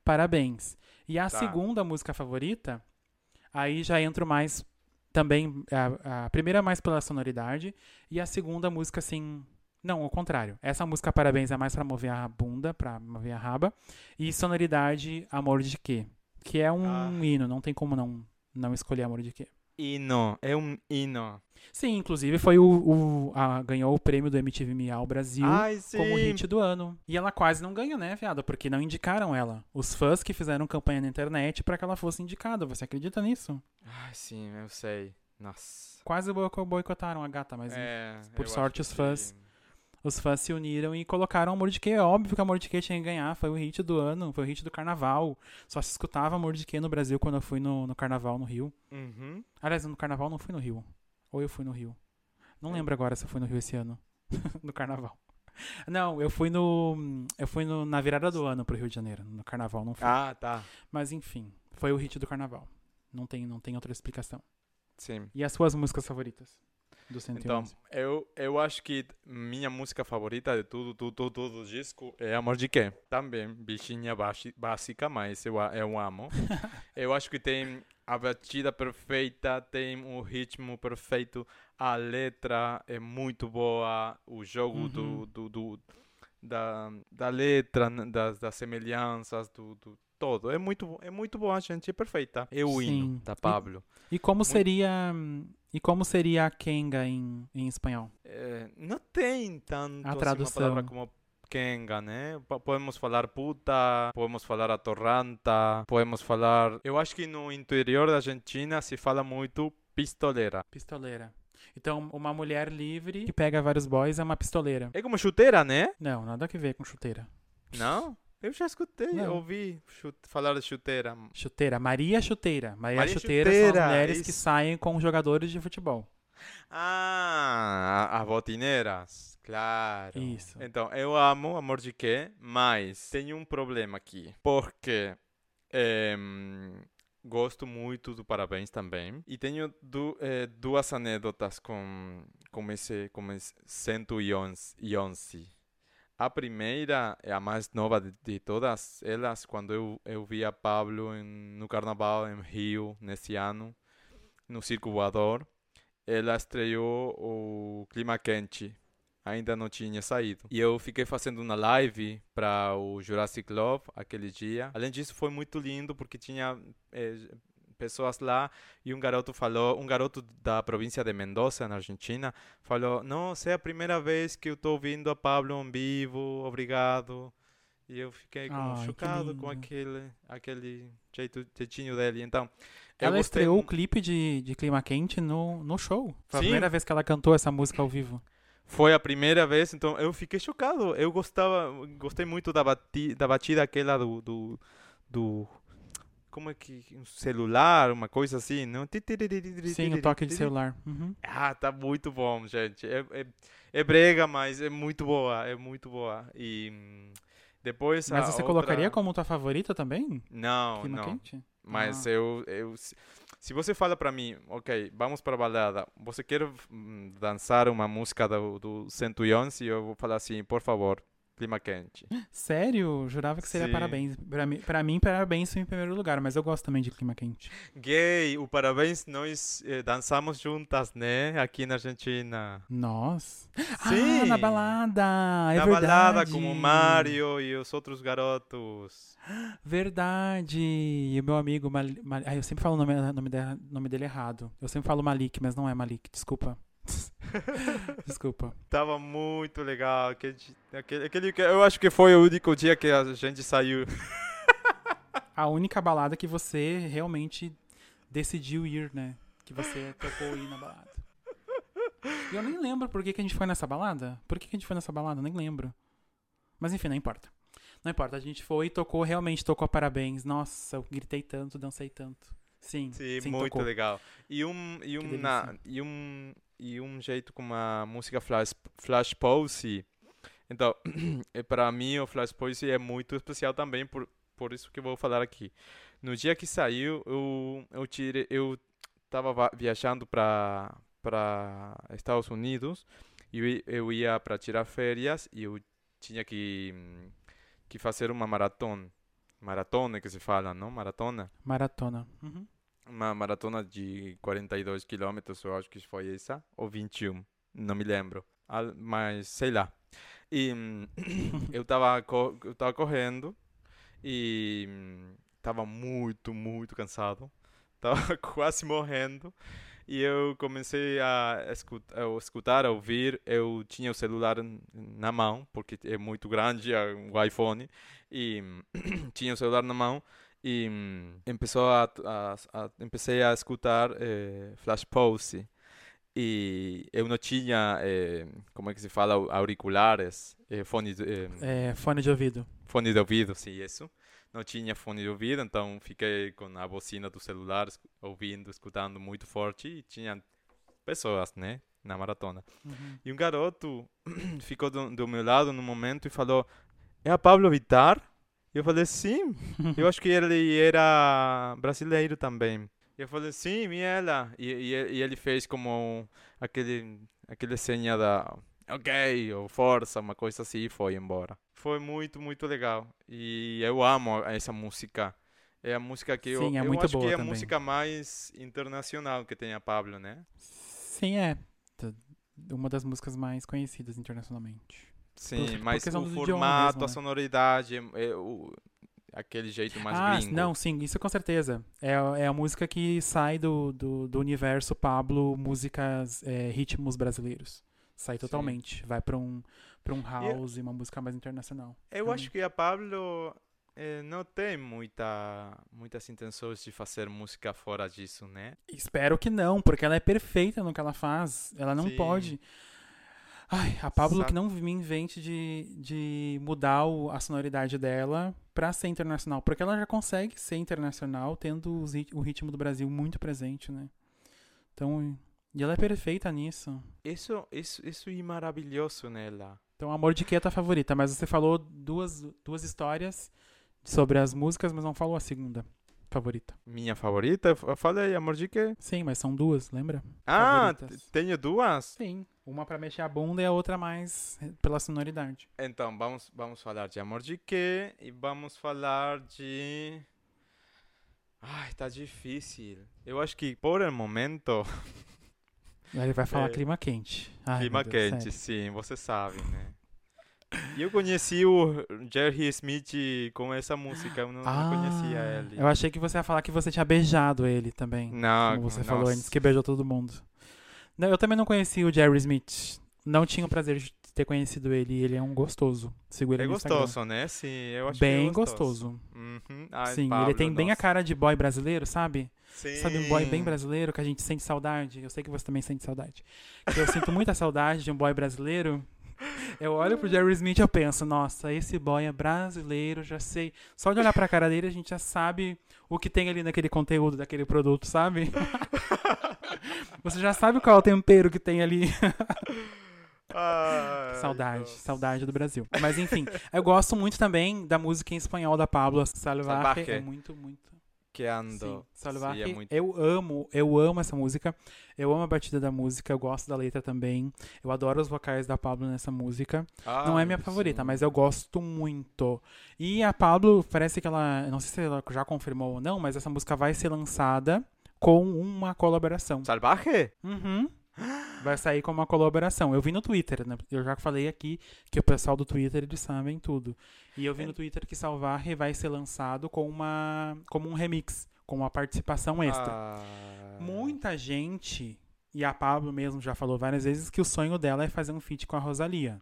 Parabéns. E a Tá. segunda música favorita, aí já entro mais também. A, a primeira mais pela sonoridade. E a segunda música, assim. Não, ao contrário. Essa música Parabéns é mais pra mover a bunda, pra mover a raba. E sonoridade Amor de Quê? Que é um Ah. hino, não tem como não, não escolher Amor de Quê. Hino, é um hino. Sim, inclusive foi o. o- a- ganhou o prêmio do MTV Miau Brasil Ai, como hit do ano. E ela quase não ganha, né, viado? Porque não indicaram ela. Os fãs que fizeram campanha na internet pra que ela fosse indicada. Você acredita nisso? Ai, sim, eu sei. Nossa. Quase boico- boicotaram a gata, mas É, por sorte, os fãs- que- os fãs se uniram e colocaram Amor de Quê. É óbvio que Amor de Quê tinha que ganhar. Foi o hit do ano, foi o hit do carnaval. Só se escutava Amor de Quê no Brasil quando eu fui no, no carnaval no Rio. Uhum. Aliás, no carnaval não fui no Rio. Ou eu fui no Rio. Não É. lembro agora se eu fui no Rio esse ano. no carnaval. Não, eu fui no. Eu fui no, na virada do ano pro Rio de Janeiro. No carnaval, não fui. Ah, tá. Mas enfim, foi o hit do carnaval. Não tem, não tem outra explicação. Sim. E as suas músicas favoritas? Do 111? Então, eu, eu acho que minha música favorita de tudo, tudo, tudo, tudo disco é Amor de Quê? Também, bichinha básica, mas eu, eu amo. eu acho que tem a batida perfeita, tem o ritmo perfeito, a letra é muito boa, o jogo do, Uhum. do, do- da, da letra, das, das semelhanças, do, do todo. É muito, é muito boa, gente, é perfeita. É o Sim. hino da Pablo. E como seria. E como seria a Kenga em, em espanhol? É, não tem tanto A assim, tradução. uma palavra como Kenga, né? Po- Podemos falar puta, podemos falar atorranta, podemos falar... Eu acho que no interior da Argentina se fala muito pistoleira. Pistoleira. Então, uma mulher livre que pega vários boys é uma pistoleira. É como chuteira, né? Não, nada a ver com chuteira. Não? Eu já escutei, Não. ouvi chute- falar de chuteira. Chuteira. Maria Chuteira. Maria, Maria Chuteira, são Chuteira, as mulheres que isso. saem com jogadores de futebol. Ah, as botineiras. Claro. Isso. Então, eu amo Amor de Quê, mas tem um problema aqui. Porque em, gosto muito do Parabéns também. E tenho du- eh, duas anedotas com, com, esse, com esse 111. A primeira é a mais nova de, de todas elas, quando eu, eu vi a Pablo em- no carnaval em Rio, nesse ano, no Circo Voador. Ela estreou o Clima Quente, ainda não tinha saído. E eu fiquei fazendo uma live para o Jurassic Love aquele dia. Além disso, foi muito lindo porque tinha eh, pessoas lá e um garoto falou, um garoto da província de Mendoza, na Argentina, falou: Nossa, é a primeira vez que eu estou ouvindo a Pablo em vivo, obrigado. E eu fiquei como Ai, chocado com aquele, aquele jeito, jeitinho dele. Então, Ela gostei estreou o clipe de, de Clima Quente no, no show. Foi a Sim. primeira vez que ela cantou essa música ao vivo. Foi a primeira vez, então eu fiquei chocado. Eu gostava, gostei muito da, bati, da batida aquela do, do, do- como é que, um celular, uma coisa assim, não? Sim, o toque de celular. Uhum. Ah, tá muito bom, gente. É, é, é brega, mas é muito boa, é muito boa. E hum, depois Mas a você outra- colocaria como tua favorita também? Não, Clima não. Quente? Mas Ah. eu, eu. se- você fala pra mim, ok, vamos pra balada, você quer hum, dançar uma música do, do 111? Eu vou falar assim, por favor, clima quente. Sério? Jurava que seria Sim. parabéns. Pra mim, pra mim, parabéns foi em primeiro lugar, mas eu gosto também de Clima Quente. Gay, o parabéns, nós eh, dançamos juntas, né? Aqui na Argentina. Nossa. Sim! Ah, na balada! É na verdade. balada com o Mario e os outros garotos. Verdade! E o meu amigo Malik. Ai, eu sempre falo o nome, nome, de- nome dele errado. Eu sempre falo Malik, mas não é Malik, desculpa. desculpa. Tava muito legal. Aquele, aquele, aquele, que- eu acho que foi o único dia que a gente saiu. A única balada que você realmente decidiu ir, né? Que você tocou ir na balada. E eu nem lembro por que, que a gente foi nessa balada. Por que, que a gente foi nessa balada? Eu nem lembro. Mas enfim, não importa. Não importa, a gente foi e tocou, realmente tocou parabéns. Nossa, eu gritei tanto, dancei tanto. Sim, Sim, sim, muito tocou. legal. E um, e um, na, e um, e um jeito com a música Flash, flash Pulse. Então, para mim o Flash Pulse é muito especial também, por, por isso que eu vou falar aqui. No dia que saiu, eu, eu, tirei, eu tava va- viajando para para Estados Unidos e eu, ia para tirar férias e eu tinha que, que fazer uma maratona. Maratona que se fala, não? Maratona? Maratona. Uhum. Uma maratona de 42 quilômetros, eu acho que foi essa, ou 21, não me lembro, Al- mas sei lá. E eu tava, eu tava correndo e tava muito, muito cansado, tava quase morrendo. E eu comecei a escutar, a escutar, a ouvir. Eu tinha o celular na mão, porque é muito grande é o iPhone, e tinha o celular na mão e hum, começou a, a, a empecei a escutar eh, Flash Pulse e eu não tinha eh, como é que se fala auriculares eh, fone de, eh, fone de ouvido. fone de ouvido sim isso não tinha fone de ouvido então fiquei com a bocina do celular ouvindo escutando muito forte e tinha pessoas né na maratona Uhum. e um garoto ficou do, do meu lado no momento e falou: É a Pablo Vittar? Eu falei: Sim. Eu acho que ele era brasileiro também. Eu falei: Sim, e ela? E, e, e ele fez como aquele, aquele senha da ok, ou força, uma coisa assim, e foi embora. Foi muito, muito legal. E eu amo essa música. É a música que eu, Sim, é eu acho que é a também. música mais internacional que tem a Pablo, né? Sim, é. Uma das músicas mais conhecidas internacionalmente. Sim, por mas questão o formato, mesmo, a né? sonoridade, é, é o, aquele jeito mais ah, gringo. não, sim, isso com certeza. É, a- é a música que sai do, do, do universo Pablo, músicas, é, ritmos brasileiros. Sai Sim. totalmente. Vai pra um, pra um house, uma música mais internacional. Eu Hum. acho que a Pablo eh, não tem muita, muitas intenções de fazer música fora disso, né? Espero que não, porque ela é perfeita no que ela faz. Ela não Sim. pode. Ai, a Pablo que não me invente de, de mudar o- a sonoridade dela pra ser internacional. Porque ela já consegue ser internacional tendo os o ritmo do Brasil muito presente, né? Então, e ela é perfeita nisso. Isso, isso, isso é maravilhoso nela. Então, Amor de Que é tua favorita, mas você falou duas, duas histórias sobre as músicas, mas não falou a segunda favorita. Minha favorita, eu falei, amor de quê? Sim, mas são duas, lembra? Ah, Favoritas. tenho duas? Sim, uma pra mexer a bunda e a outra mais pela sonoridade. Então, vamos, vamos falar de amor de quê? E vamos falar de... Ai, tá difícil. Eu acho que por el momento... Ele vai falar É. clima quente. Ai, Clima Deus, quente, sério. sim, você sabe, né? E eu conheci o Jerry Smith com essa música, eu não, não conhecia Ah, ele. Eu achei que você ia falar que você tinha beijado ele também. Não, como você nossa. falou antes, que beijou todo mundo. Não, eu também não conhecia o Jerry Smith. Não tinha o prazer de ter conhecido ele. Ele é um gostoso. Ele É no Instagram. gostoso, né? Sim, eu acho que é Bem gostoso. gostoso. Uhum. Ai, Sim, ele Pablo, tem bem a cara de boy brasileiro, sabe? Sim. Sabe um boy bem brasileiro que a gente sente saudade? Eu sei que você também sente saudade. Que eu sinto muita saudade de um boy brasileiro. Eu olho pro Jerry Smith e eu penso, nossa, esse boy é brasileiro, já sei. Só de olhar pra cara dele a gente já sabe o que tem ali naquele conteúdo daquele produto, sabe? Você já sabe qual é o tempero que tem ali. Ai, Saudade, nossa. saudade do Brasil. Mas enfim, eu gosto muito também da música em espanhol da Pablo Salvaje. É muito, muito. Que ando. Sim, Salvaje. Sim, é muito- Eu amo, eu amo essa música. Eu amo a batida da música, eu gosto da letra também. Eu adoro os vocais da Pablo nessa música. Não é minha favorita, sim. mas eu gosto muito. E a Pablo, parece que ela, não sei se ela já confirmou ou não, mas essa música vai ser lançada com uma colaboração. Salvaje? Uhum. Vai sair com uma colaboração. Eu vi no Twitter, né? Eu já falei aqui que o pessoal do Twitter eles sabem tudo. E eu vi no Twitter que Salvaje vai ser lançado com uma como um remix, com uma participação extra. Ah. Muita gente, e a Pablo mesmo já falou várias vezes que o sonho dela é fazer um feat com a Rosalia.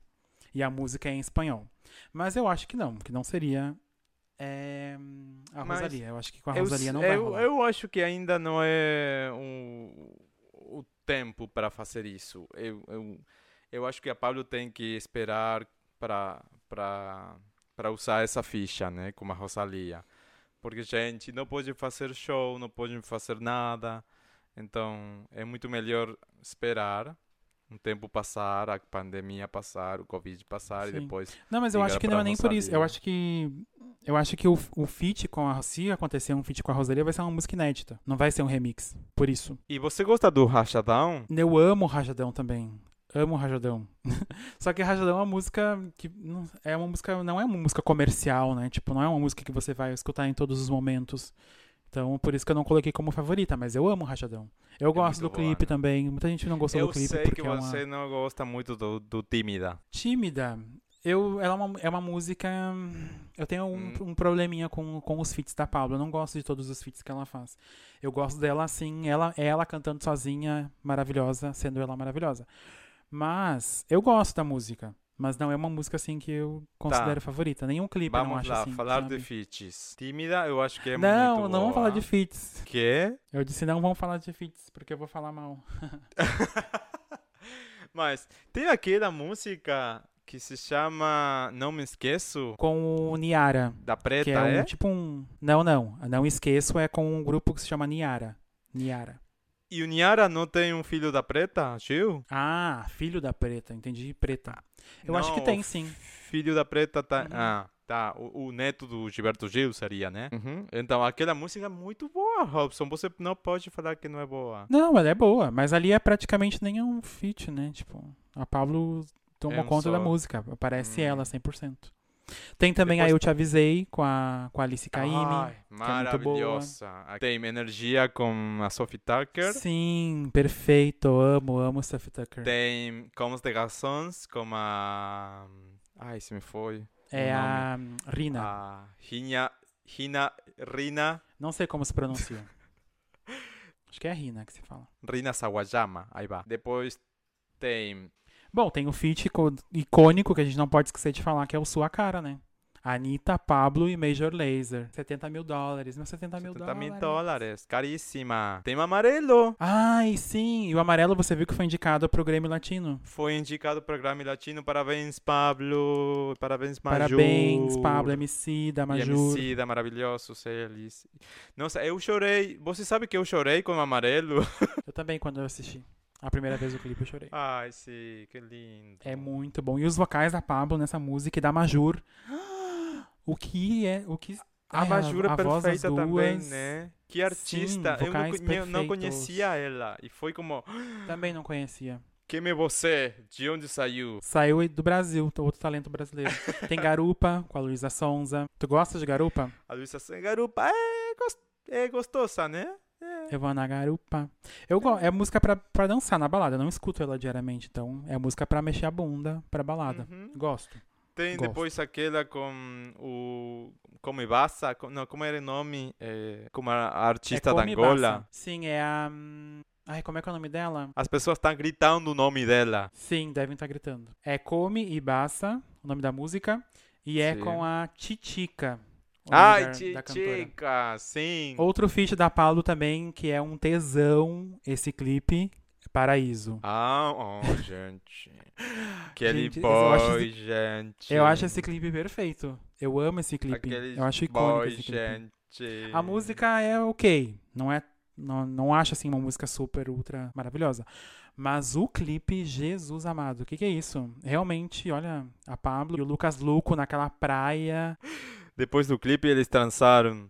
E a música é em espanhol. Mas eu acho que não, que não seria é, a Mas Rosalia. Eu acho que com a Eu, Rosalia não vai eu, rolar. eu acho que ainda não é um, tempo para fazer isso. Eu, eu, eu acho que a Pablo tem que esperar para para usar essa ficha, né, como a Rosalia. Porque, gente, não pode fazer show, não pode fazer nada. Então, é muito melhor esperar um tempo passar, a pandemia passar, o Covid passar e Sim. depois Não, mas eu acho que não é nem por isso. Eu acho que. Eu acho que o, o feat com a. Se acontecer um feat com a Rosalia, vai ser uma música inédita. Não vai ser um remix. Por isso. E você gosta do Rachadão? Eu amo o Rajadão também. Amo o Rajadão. Só que Rajadão é uma música que. não- É uma música. Não é uma música comercial, né? Tipo, não é uma música que você vai escutar em todos os momentos. Então, por isso que eu não coloquei como favorita, mas eu amo o Rajadão. Eu gosto do muito boa, clipe né? também. Muita gente não gostou Eu do clipe sei porque que é uma você não gosta muito do, do Tímida. tímida. Eu, ela é uma, é uma música. Eu tenho um, Hum. um probleminha com, com os feats da Pablo. Eu não gosto de todos os feats que ela faz. Eu gosto dela assim, ela, ela cantando sozinha, maravilhosa, sendo ela maravilhosa. Mas eu gosto da música. Mas não é uma música assim que eu considero favorita. Nenhum clipe eu não Vamos acho lá, assim. falar sabe? de feats. Tímida, eu acho que é não, muito não vamos falar de feats. Que? Eu disse não vamos falar de feats, porque eu vou falar mal. Mas tem aquela música que se chama Não Me Esqueço, Com o Niara. da Preta, que é, um, é? tipo um. Não, não. Não esqueço, é com um grupo que se chama Niara. Niara. E o Niara não tem um filho da Preta, Gil? Ah, filho da preta, entendi. Preta. Eu acho que Não, tem, sim. Filho da Preta tá. Uhum. Ah, tá. O, o neto do Gilberto Gil seria, né? Então, aquela música é muito boa, Robson. Você não pode falar que não é boa. Não, ela é boa, mas ali é praticamente nem um feat, né? Tipo, a Pablo tomou É um conta da só. música. Aparece Hum. ela 100%. Tem também Depois- a Eu Te Avisei com a, com a Alice Caymmi. Ai, é maravilhosa. Tem energia com a Sophie Tucker. Sim, perfeito. Amo, amo Sophie Tucker. Tem Como de Garçons com a. Ai, se me foi. É a Rina. A Rina. Rina. Rina. Não sei como se pronuncia. Acho que é Rina que se fala. Rina Sawajama. Aí vai. Depois tem. Bom, tem o feat ico- icônico que a gente não pode esquecer de falar, que é o Sua Cara, né? Anitta, Pablo e Major Lazer. 70 mil dólares. Não, 70 mil 70 dólares. mil dólares. Caríssima. Tem amarelo. Ai, sim. E o amarelo você viu que foi indicado pro Grêmio Latino. Foi indicado para o Grammy Latino. Parabéns, Pablo. Parabéns, Major. Parabéns, Pablo, MC da E Majur. MC da maravilhosos eles. Nossa, eu chorei. Você sabe que eu chorei com o amarelo? Eu também, quando eu assisti. A primeira vez o clipe eu chorei. Ai, sim, que lindo. É muito bom. E os vocais da Pablo nessa música e da Majur. O que é. O que. A é, Majur é a das perfeita também, duas. né? Que artista. Sim, eu não, conhe- não conhecia ela. E foi como, Também não conhecia. quem é você? De onde saiu? Saiu do Brasil, outro talento brasileiro. Tem Garupa com a Luísa Sonza. Tu gosta de Garupa? A Luísa Garupa é, gos- é gostosa, né? Eu vou na Garupa. Eu go... É música pra, pra dançar na balada. Eu não escuto ela diariamente. Então é música pra mexer a bunda pra balada. Uhum. Gosto. Tem Gosto. depois aquela com o. Como Ibasa? com- Não, como era o nome? É, como a artista é da Angola. Sim, é a. hum, Ai, como é que é o nome dela? As pessoas estão gritando o nome dela. Sim, devem estar gritando. É Come e Bassa, o nome da música. E é Sim. com a Titica. Ai. Titica, sim. Outro feat da Pablo também, que é um tesão, esse clipe, Paraíso. Ah, oh, gente. Aquele eu boy, acho gente. Eu acho esse clipe perfeito. Eu amo esse clipe. Aquele eu acho icônico boy, esse clipe. gente. A música é ok. Não é. Não, não acho assim uma música super, ultra maravilhosa. Mas o clipe, Jesus amado, o que, que é isso? Realmente, olha, a Pablo e o Lucas Luco naquela praia. Depois do clipe, eles trançaram.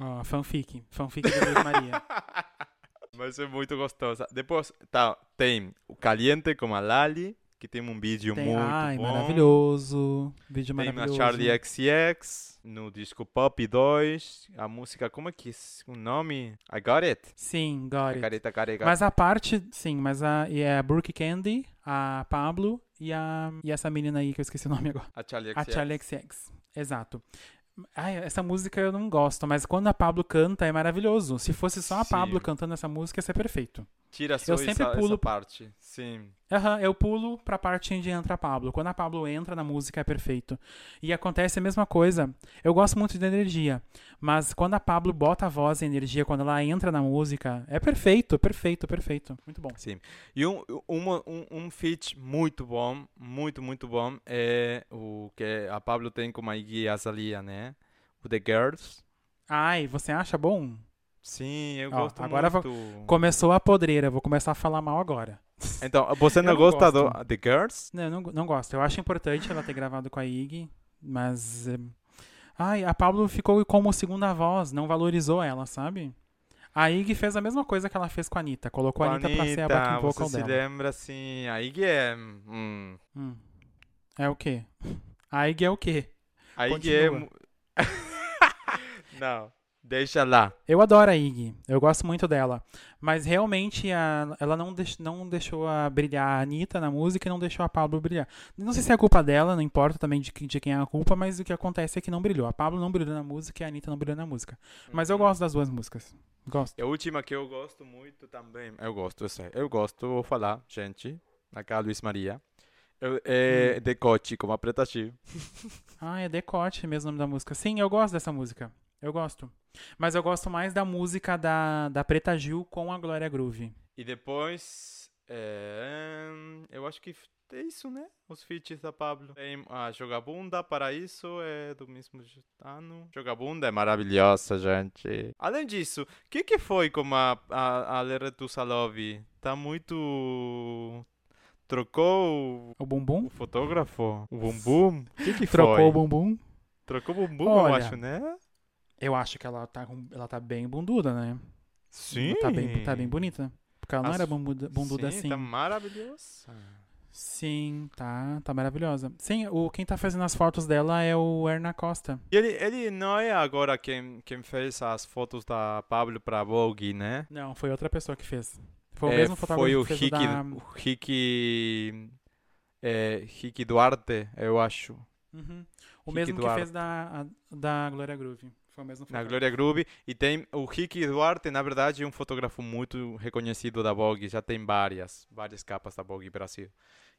Ó, fanfic. Fanfic de Luiz Maria. Mas é muito gostosa. Depois, tá, tem o Caliente com a Lali, que tem um vídeo Tem, muito ai, bom. maravilhoso. Vídeo Tem a maravilhoso. Charlie XX, no disco Pop 2. A música, como é que é o nome? I Got It. Sim, got it. Careta. Mas a parte, sim, mas a, e é a Brooke Candy, a Pablo e, a, e essa menina aí que eu esqueci o nome agora. A Charlie A XX. Charlie XX. Exato. Ai, essa música eu não gosto, mas quando a Pablo canta é maravilhoso. Se fosse só a Sim. Pablo cantando essa música, ia ser perfeito. Tira só Eu sempre essa, pulo- essa parte. Sim. Aham, eu pulo pra parte onde entra a Pablo. Quando a Pablo entra na música é perfeito. E acontece a mesma coisa. Eu gosto muito de energia, mas quando a Pablo bota a voz e a energia, quando ela entra na música, é perfeito, perfeito, perfeito. Muito bom. Sim. E um, uma, um, um feat muito bom, muito, muito bom, é o que a Pablo tem com a Iggy Azalea, né? O The Girls. Ai, você acha bom? Sim, eu Ó, gosto agora muito. Começou a podreira, vou começar a falar mal agora. Então, você não, não gosta do. The Girls? Não, eu não, não gosto. Eu acho importante ela ter gravado com a Iggy, mas. eh, Ai, a Pablo ficou como segunda voz, não valorizou ela, sabe? A Iggy fez a mesma coisa que ela fez com a Anitta. Colocou a Anitta pra ser a backing você vocal se dela. lembra assim, a Iggy é... Hum, Hum. É o quê? A Iggy é o quê? a Iggy é... Não, deixa lá. Eu adoro a Iggy, eu gosto muito dela. Mas realmente a- ela não, deix- não deixou a brilhar a Anitta na música e não deixou a Pablo brilhar. Não sei se é culpa dela, não importa também de, de quem é a culpa, mas o que acontece é que não brilhou. A Pablo não brilhou na música e a Anitta não brilhou na música. Mas eu gosto das duas músicas. Gosto. A última que eu gosto muito também, eu gosto, eu sei, eu gosto, vou falar, gente, na casa Luiz Maria, eu, é Decote, como a Preta Chi. Ah, é Decote mesmo o nome da música. Sim, eu gosto dessa música. Eu gosto. Mas eu gosto mais da música da, da Preta Gil com a Glória Groove. E depois, é, eu acho que é isso, né? Os feats da Pablo. Tem a Jogabunda, para isso é do mesmo ano. Jogabunda é maravilhosa, gente. Além disso, o que, que foi com a, a, a Lera? Tá muito... Trocou O bumbum? o fotógrafo? O bumbum? O que, que Trocou foi? o bumbum? Trocou o bumbum, eu Olha, acho, né? Eu acho que ela tá, com- ela tá bem bunduda, né? Sim. Tá bem, tá bem bonita. Porque ela não As- era bunduda, bunduda Sim, assim. tá maravilhosa. Sim, tá, tá maravilhosa. Sim, o, quem tá fazendo as fotos dela é o Erna Costa. E ele, ele não é agora quem, quem fez as fotos da Pablo pra Vogue, né? Não, foi outra pessoa que fez. Foi o É, mesmo fotógrafo foi o que fez Rick, da... o Rick, é, Rick Duarte, eu acho. Uhum. O Rick mesmo que Duarte. fez da, a- da Glória Groove. Foi o mesmo Na fotógrafo. Glória Groove. E tem o Rick Duarte, na verdade, é um fotógrafo muito reconhecido da Vogue. Já tem várias, várias capas da Vogue Brasil.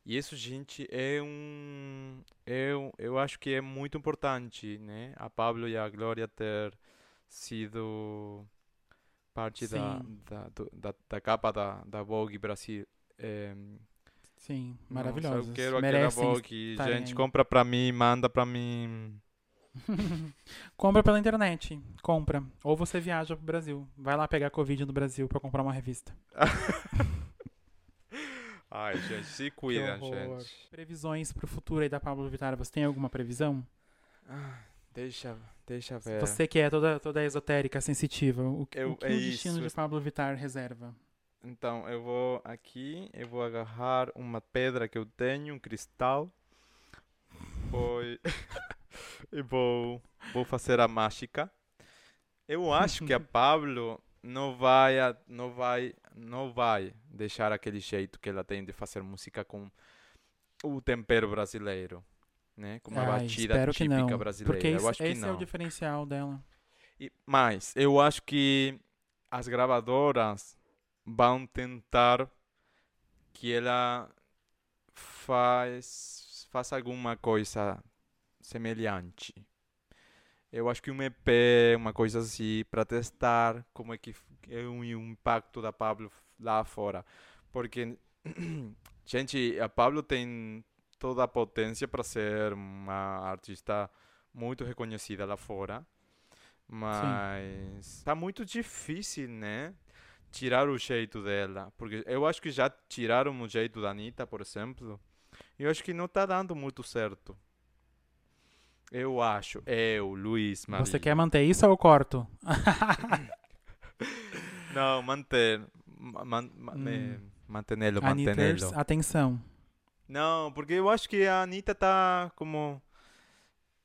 E isso, gente, é um... É um eu acho que é muito importante, né? A Pablo e a Glória ter sido parte da, da, da, da capa da, da Vogue Brasil. É, Sim, nossa, maravilhosos. eu quero aquela Vogue. Gente, aí. compra pra mim, manda pra mim. Compra pela internet. Compra. Ou você viaja pro Brasil. Vai lá pegar Covid no Brasil pra comprar uma revista. Ai, gente, se cuida, gente. Previsões pro futuro aí da Pablo Vittar. Você tem alguma previsão? Ah, deixa, deixa ver. Você que é toda, toda esotérica, sensitiva. O, que- Eu- o que é o destino isso. de Pablo Vittar reserva? Então, eu vou aqui, eu vou agarrar uma pedra que eu tenho, um cristal. Vou... e vou, vou fazer a mágica. Eu acho que a Pablo não vai, não vai, não vai deixar aquele jeito que ela tem de fazer música com o tempero brasileiro, né? Com uma Ai, batida típica brasileira. Porque eu esse, acho que esse é o diferencial dela. E, mas eu acho que as gravadoras vão tentar que ela faz, faça alguma coisa semelhante. Eu acho que um EP, uma coisa assim, para testar como é que é o impacto da Pablo lá fora. Porque, gente, a Pablo tem toda a potência para ser uma artista muito reconhecida lá fora. Mas está muito difícil, né? Tirar o jeito dela. Porque eu acho que já tiraram o jeito da Anitta, por exemplo. E eu acho que não está dando muito certo. Eu acho. Eu, Luiz, Maria. Você quer manter isso ou eu corto? não, manter. Man, man, hum. Mantenê-lo, mantenê-lo. atenção. Não, porque eu acho que a Anitta tá como...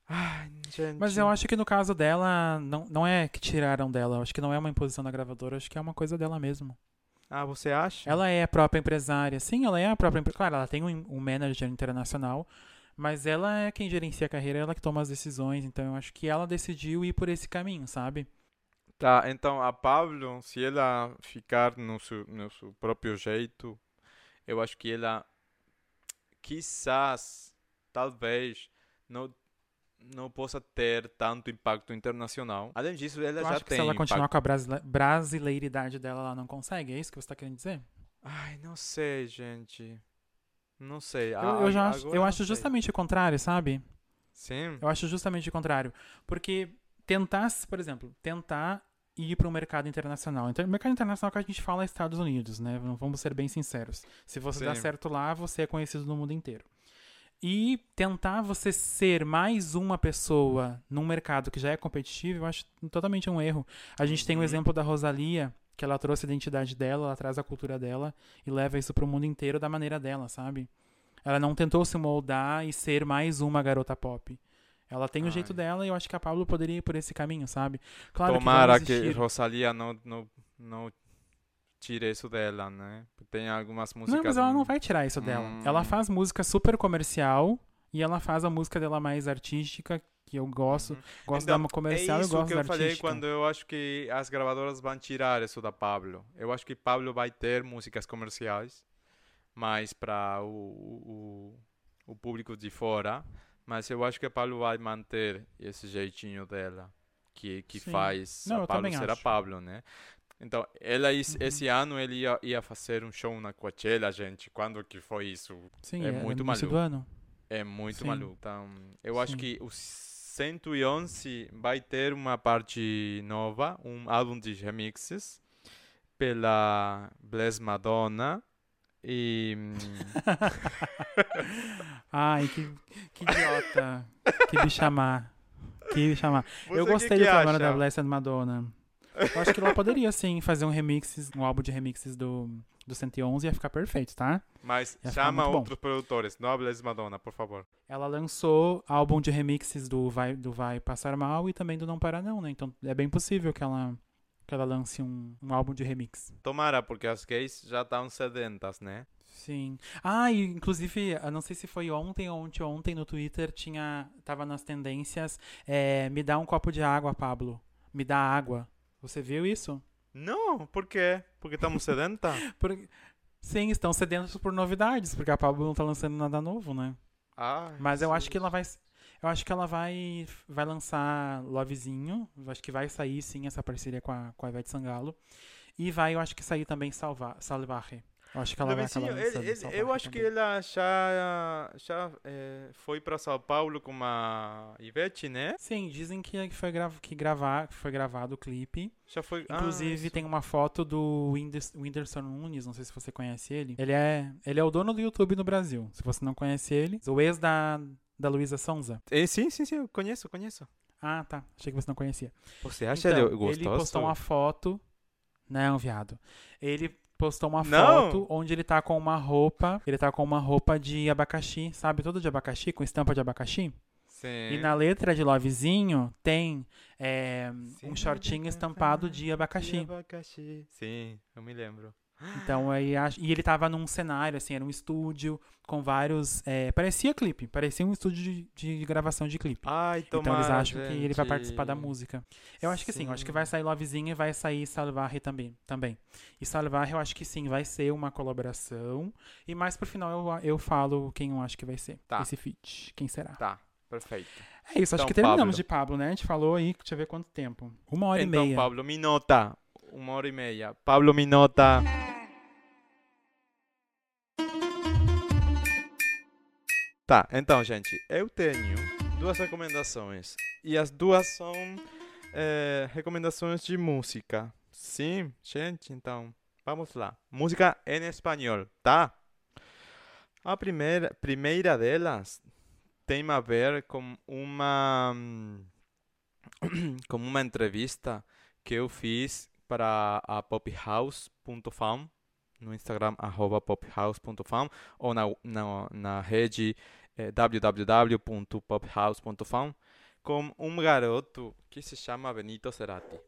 Ai, gente. Mas eu acho que no caso dela, não, não é que tiraram dela. Eu acho que não é uma imposição da gravadora. Acho que é uma coisa dela mesmo. Ah, você acha? Ela é a própria empresária. Sim, ela é a própria empresária. Claro, ela tem um, um manager internacional. Mas ela é quem gerencia a carreira, ela que toma as decisões. Então eu acho que ela decidiu ir por esse caminho, sabe? Tá, então a Pablo, se ela ficar no seu, no seu próprio jeito, eu acho que ela, quizás, talvez, não não possa ter tanto impacto internacional. Além disso, ela eu já acho tem. se ela continuar com a brasile brasileiridade dela, ela não consegue. É isso que você está querendo dizer? Ai, não sei, gente. Não sei. Eu, eu já acho, eu acho justamente o contrário, sabe? Sim. Eu acho justamente o contrário. Porque tentar, por exemplo, tentar ir para o mercado internacional. Então, o mercado internacional que a gente fala é Estados Unidos, né? Vamos ser bem sinceros. Se você Sim. dá certo lá, você é conhecido no mundo inteiro. E tentar você ser mais uma pessoa num mercado que já é competitivo, eu acho totalmente um erro. A gente tem o um uhum. exemplo da Rosalia, que ela trouxe a identidade dela, ela traz a cultura dela e leva isso para o mundo inteiro da maneira dela, sabe? Ela não tentou se moldar e ser mais uma garota pop. Ela tem o jeito dela e eu acho que a Pablo poderia ir por esse caminho, sabe? Claro Tomara que, que Rosalia não, não, não tire isso dela, né? Tem algumas músicas. Não, mas ela não vai tirar isso dela. Hum. Ela faz música super comercial e ela faz a música dela mais artística, que eu gosto. Uhum. Gosto então, da comercial é e gosto que da eu falei quando eu acho que as gravadoras vão tirar isso da Pablo. Eu acho que Pablo vai ter músicas comerciais, mais para o, o, o público de fora. Mas eu acho que a Pablo vai manter esse jeitinho dela, que, que faz Não, a Pablo ser acho. a Pablo, né? Então, ela uhum. esse ano ele ia, ia fazer um show na Coachella, gente. Quando que foi isso? Sim, é, é muito maluco. É muito Sim. maluco. Então, eu Sim. acho que os 111 vai ter uma parte nova, um álbum de remixes pela Bless Madonna e Ai, que, que idiota. que bichamar. Que bichamar. Eu gostei que que do trabalho da Blessed Madonna. Eu acho que ela poderia, sim, fazer um remix, um álbum de remixes do, do 111 ia ficar perfeito, tá? Mas ia chama outros produtores, não a Blaze Madonna, por favor. Ela lançou álbum de remixes do Vai, do Vai Passar Mal e também do Não Para Não, né? Então é bem possível que ela, que ela lance um, um álbum de remix. Tomara, porque as gays já estão sedentas, né? Sim. Ah, e inclusive, eu não sei se foi ontem ou ontem, ontem no Twitter, tinha, tava nas tendências, é, me dá um copo de água, Pablo. Me dá água. Você viu isso? Não, por quê? Porque estamos sedentos? Porque... Sim, estão sedentos por novidades, porque a Pablo não tá lançando nada novo, né? Ah, Mas eu acho que ela vai. Eu acho que ela vai, vai lançar Lovezinho. Eu acho que vai sair sim essa parceria com a, com a Ivete Sangalo. E vai, eu acho que sair também Salva, Salvarre. Eu acho que ela vai acabar ele, ele, Eu acho também. que ela já, já é, foi para São Paulo com a Ivete, né? Sim, dizem que foi, grava, que gravar, foi gravado o clipe. Já foi. Inclusive ah, tem uma foto do Whindersson Nunes, não sei se você conhece ele. Ele é, ele é o dono do YouTube no Brasil. Se você não conhece ele, o ex da, da Luísa Sonza. É, sim, sim, sim, eu conheço, conheço. Ah, tá. Achei que você não conhecia. Você acha então, ele gostoso? Ele postou uma foto. Não, viado. Ele postou uma Não. foto onde ele tá com uma roupa. Ele tá com uma roupa de abacaxi, sabe? Todo de abacaxi, com estampa de abacaxi. Sim. E na letra de Lovezinho tem é, um shortinho estampado de abacaxi. de abacaxi. Sim, eu me lembro. Então aí acho- e ele tava num cenário assim, era um estúdio com vários, é, parecia clipe, parecia um estúdio de, de gravação de clipe. Ai, Então eles tomara, acham que ele vai participar da gente. música. Eu acho que sim, eu acho que Sim. vai sair Lovezinha e vai sair Salvarre também. também. E Salvarre eu acho que sim, vai ser uma colaboração. E mais pro final eu, eu falo quem eu acho que vai ser Tá. esse feat. Quem será? Tá, perfeito. É isso, acho Então, que terminamos Pablo. de Pablo, né? A gente falou aí, deixa eu ver quanto tempo. Uma hora então, e meia. Pablo Minota, uma hora e meia. Pablo Minota. Tá, então, gente, eu tenho duas recomendações. E as duas são eh, recomendações de música. Sim, gente, então, vamos lá. Música em espanhol, tá? A primeira, primeira delas tem a ver com uma com uma entrevista que eu fiz para a pophouse.fam no Instagram pophouse.fam ou na, na, na rede eh, www.pophouse.fam com um garoto que se chama Benito Cerati.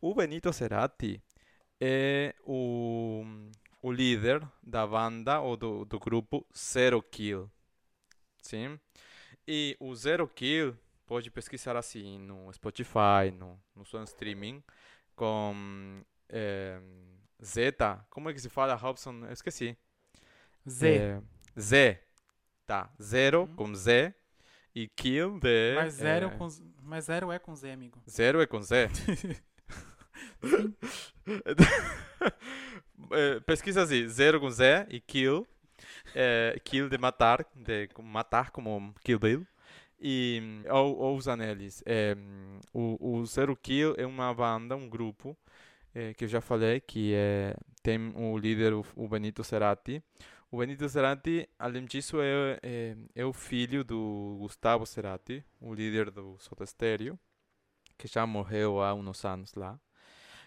O Benito Cerati é o, o líder da banda ou do, do grupo Zero Kill. Sim? E o Zero Kill pode pesquisar assim no Spotify, no, no seu streaming, com eh, Z. Como é que se fala, Robson? Eu esqueci. Z. Eh, Z. Tá. Zero Uhum. com Z. E Kill de. mas, zero eh, com, Z- mas zero é com Z, amigo. Zero é com Z. Eh, Pesquisa assim, zero com Z e kill. Eh, kill de matar, de matar como Kill Bill. E, hum, ou, ou os anéis. Eh, hum, o, o Zero Kill é uma banda, um grupo, eh, que eu já falei, que é, tem o líder, o, Benito Cerati. O Benito Cerati, além disso, é, é, é o filho do Gustavo Cerati, o líder do Soda que já morreu há uns anos lá.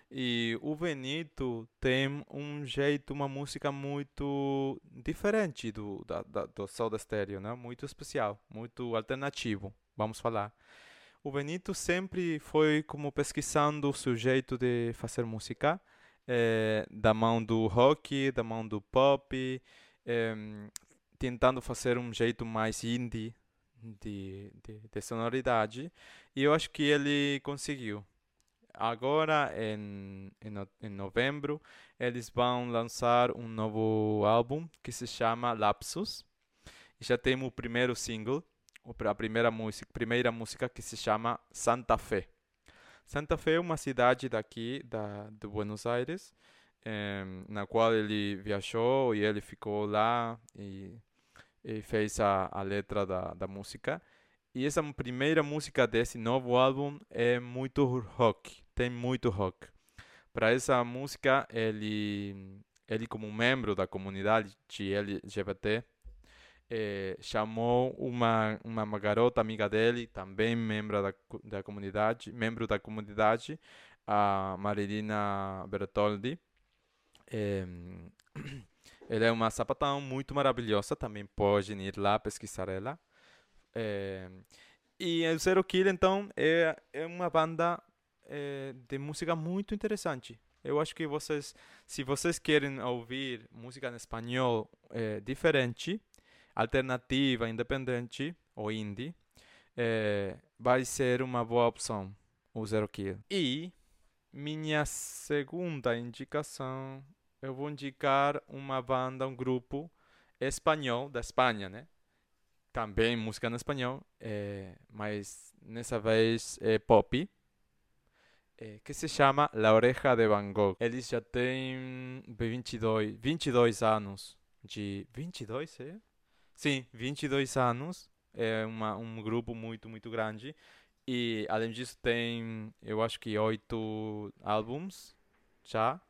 E o Benito tem um jeito, uma música muito diferente do, da, da, do Soda né? Muito especial, muito alternativo, vamos falar. O Benito sempre foi como pesquisando o seu jeito de fazer música, eh, da mão do rock, da mão do pop, em, tentando fazer um jeito mais indie de, de, de sonoridade. E eu acho que ele conseguiu. Agora, em, em, em novembro, eles vão lançar um novo álbum que se chama Lapsus. Já tem o primeiro single, a primeira música, primeira música que se chama Santa Fe. Santa Fe é uma cidade daqui, da, de Buenos Aires, na qual ele viajou e ele ficou lá e, e fez a, a letra da, da música. E essa primeira música desse novo álbum é muito rock, tem muito rock. Para essa música, ele, ele como membro da comunidade LGBT, eh, chamou uma, uma garota amiga dele, também membro da, da comunidade, membro da comunidade, a Marilina Bertoldi. Em, ela é uma sapatão muito maravilhosa, também podem ir lá pesquisar ela. É, e o Zero Kill, então, é, é uma banda é, de música muito interessante. Eu acho que vocês, se vocês querem ouvir música em espanhol é, diferente, alternativa, independente ou indie, é, vai ser uma boa opção o Zero Kill. E minha segunda indicação, eu vou indicar uma banda, um grupo espanhol da Espanha, né? também música em espanhol, eh, mas nessa vez é pop, eh, que se chama La Oreja de Van Gogh. Eles já têm 22, 22 anos de... 22, é? Sim, 22 anos. É uma, um grupo muito, muito grande. E, além disso, tem, eu acho que oito álbuns já,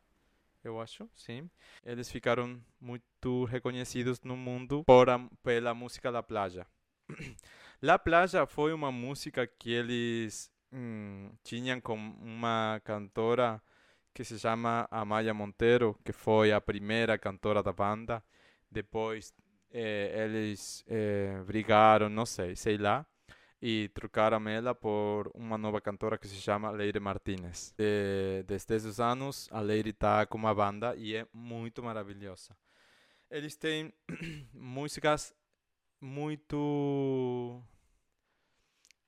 eu acho, sim. Eles ficaram muito reconhecidos no mundo por a, pela música La Playa. La Playa foi uma música que eles hum, tinham com uma cantora que se chama Amaya Montero, que foi a primeira cantora da banda. Depois eh, eles eh, brigaram, não sei, sei lá. e trocaram ela por uma nova cantora que se chama Leire Martinez. Desde esses anos, a Leire está com uma banda e é muito maravilhosa. Eles têm músicas muito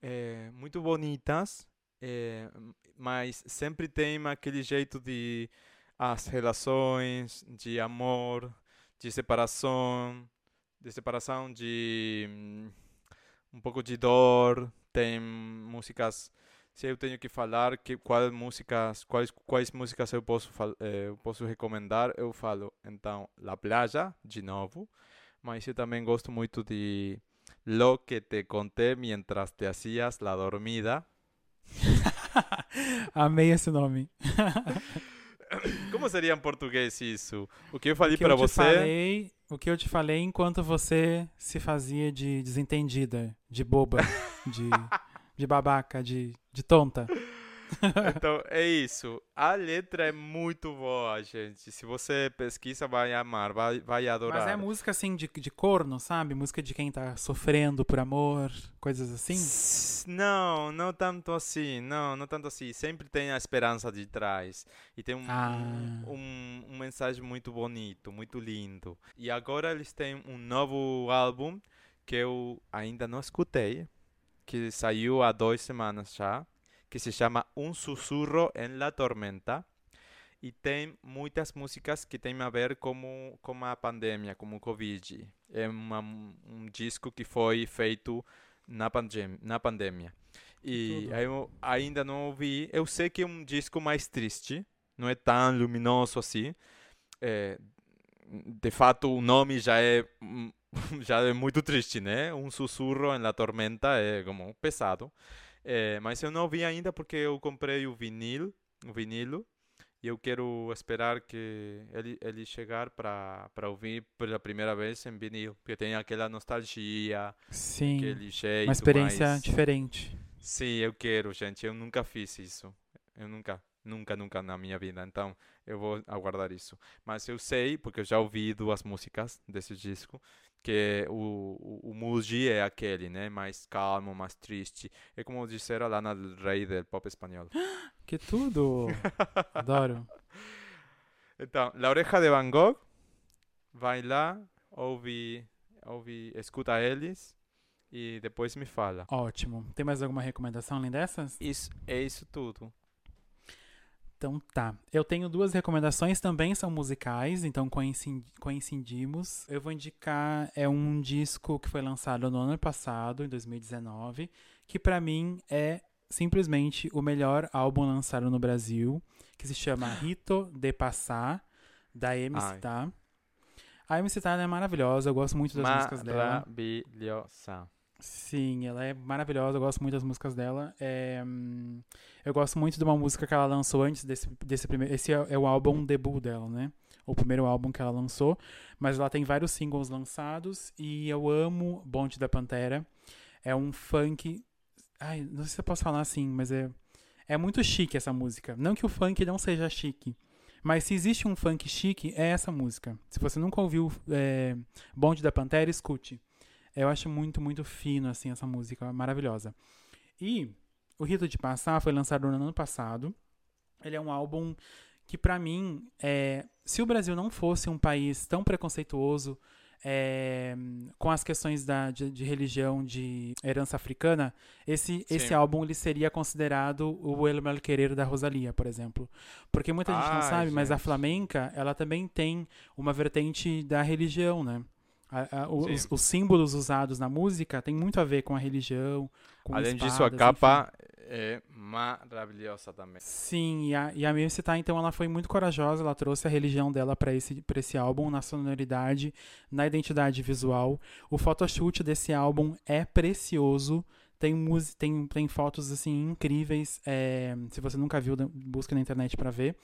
é, muito bonitas, é, mas sempre tem aquele jeito de as relações, de amor, de separação, de separação, de um pouco de dor. Tem músicas. Se eu tenho que falar que quais músicas, quais quais músicas eu posso eu posso recomendar, eu falo então La Playa de novo, mas eu também gosto muito de Lo que te conté mientras te hacías la dormida. Amei esse nome. Como seria em português isso? O que eu falei para você? Falei, o que eu te falei enquanto você se fazia de desentendida, de boba, de, de babaca, de, de tonta. então, é isso. A letra é muito boa, gente. Se você pesquisa, vai amar, vai, vai adorar. Mas é música, assim, de, de corno, sabe? Música de quem tá sofrendo por amor, coisas assim? Não, não tanto assim. Não, não tanto assim. Sempre tem a esperança de trás. E tem um, ah. um, um mensagem muito bonito, muito lindo. E agora eles têm um novo álbum que eu ainda não escutei, que saiu há duas semanas já que se chama Un Susurro en la Tormenta e tem muitas músicas que têm a ver com, com a pandemia, com o Covid. É uma, um disco que foi feito na, pandem na pandemia. E eu ainda não ouvi. Eu sei que é um disco mais triste, não é tão luminoso assim. É, de fato, o nome já é já é muito triste, né? Um sussurro em la tormenta é como pesado. É, mas eu não vi ainda porque eu comprei o vinil, o vinilo, e eu quero esperar que ele, ele chegar para ouvir pela primeira vez em vinil, porque tem aquela nostalgia, Sim, aquele jeito uma experiência mais... diferente. Sim, eu quero, gente. Eu nunca fiz isso. Eu nunca, nunca, nunca na minha vida. Então, eu vou aguardar isso. Mas eu sei, porque eu já ouvi duas músicas desse disco, que o, o, o Muji é aquele, né? Mais calmo, mais triste. É como disseram lá na Rei del Pop Espanhol. Que tudo! Adoro. Então, La Oreja de Van Gogh, vai lá, ouve, ouve, escuta eles e depois me fala. Ótimo. Tem mais alguma recomendação além dessas? Isso, é isso tudo. Então tá. Eu tenho duas recomendações, também são musicais, então coincidimos. Eu vou indicar é um disco que foi lançado no ano passado, em 2019, que para mim é simplesmente o melhor álbum lançado no Brasil, que se chama Rito de Passar, da MC Tá. A MC Tá é maravilhosa, eu gosto muito das músicas dela. Maravilhosa. Sim, ela é maravilhosa, eu gosto muito das músicas dela. É, eu gosto muito de uma música que ela lançou antes desse, desse primeiro. Esse é, é, o álbum debut dela, né? O primeiro álbum que ela lançou. Mas ela tem vários singles lançados e eu amo Bonde da Pantera. É um funk. Ai, não sei se eu posso falar assim, mas é. É muito chique essa música. Não que o funk não seja chique. Mas se existe um funk chique, é essa música. Se você nunca ouviu é, Bonde da Pantera, escute. Eu acho muito, muito fino, assim, essa música maravilhosa. E o Rito de Passar foi lançado no ano passado. Ele é um álbum que, para mim, é, se o Brasil não fosse um país tão preconceituoso é, com as questões da, de, de, religião, de herança africana, esse, esse álbum ele seria considerado o El Malquerer da Rosalia, por exemplo. Porque muita gente não sabe, gente. mas a flamenca, ela também tem uma vertente da religião, né? A, a, os, os, símbolos usados na música tem muito a ver com a religião. Com Além espadas, disso, a capa enfim. é maravilhosa também. Sim, e a, e a Missy tá, então, ela foi muito corajosa. Ela trouxe a religião dela para esse, esse álbum, na sonoridade, na identidade visual. O photoshoot desse álbum é precioso. Tem, tem, tem fotos assim incríveis. É, se você nunca viu, busca na internet para ver.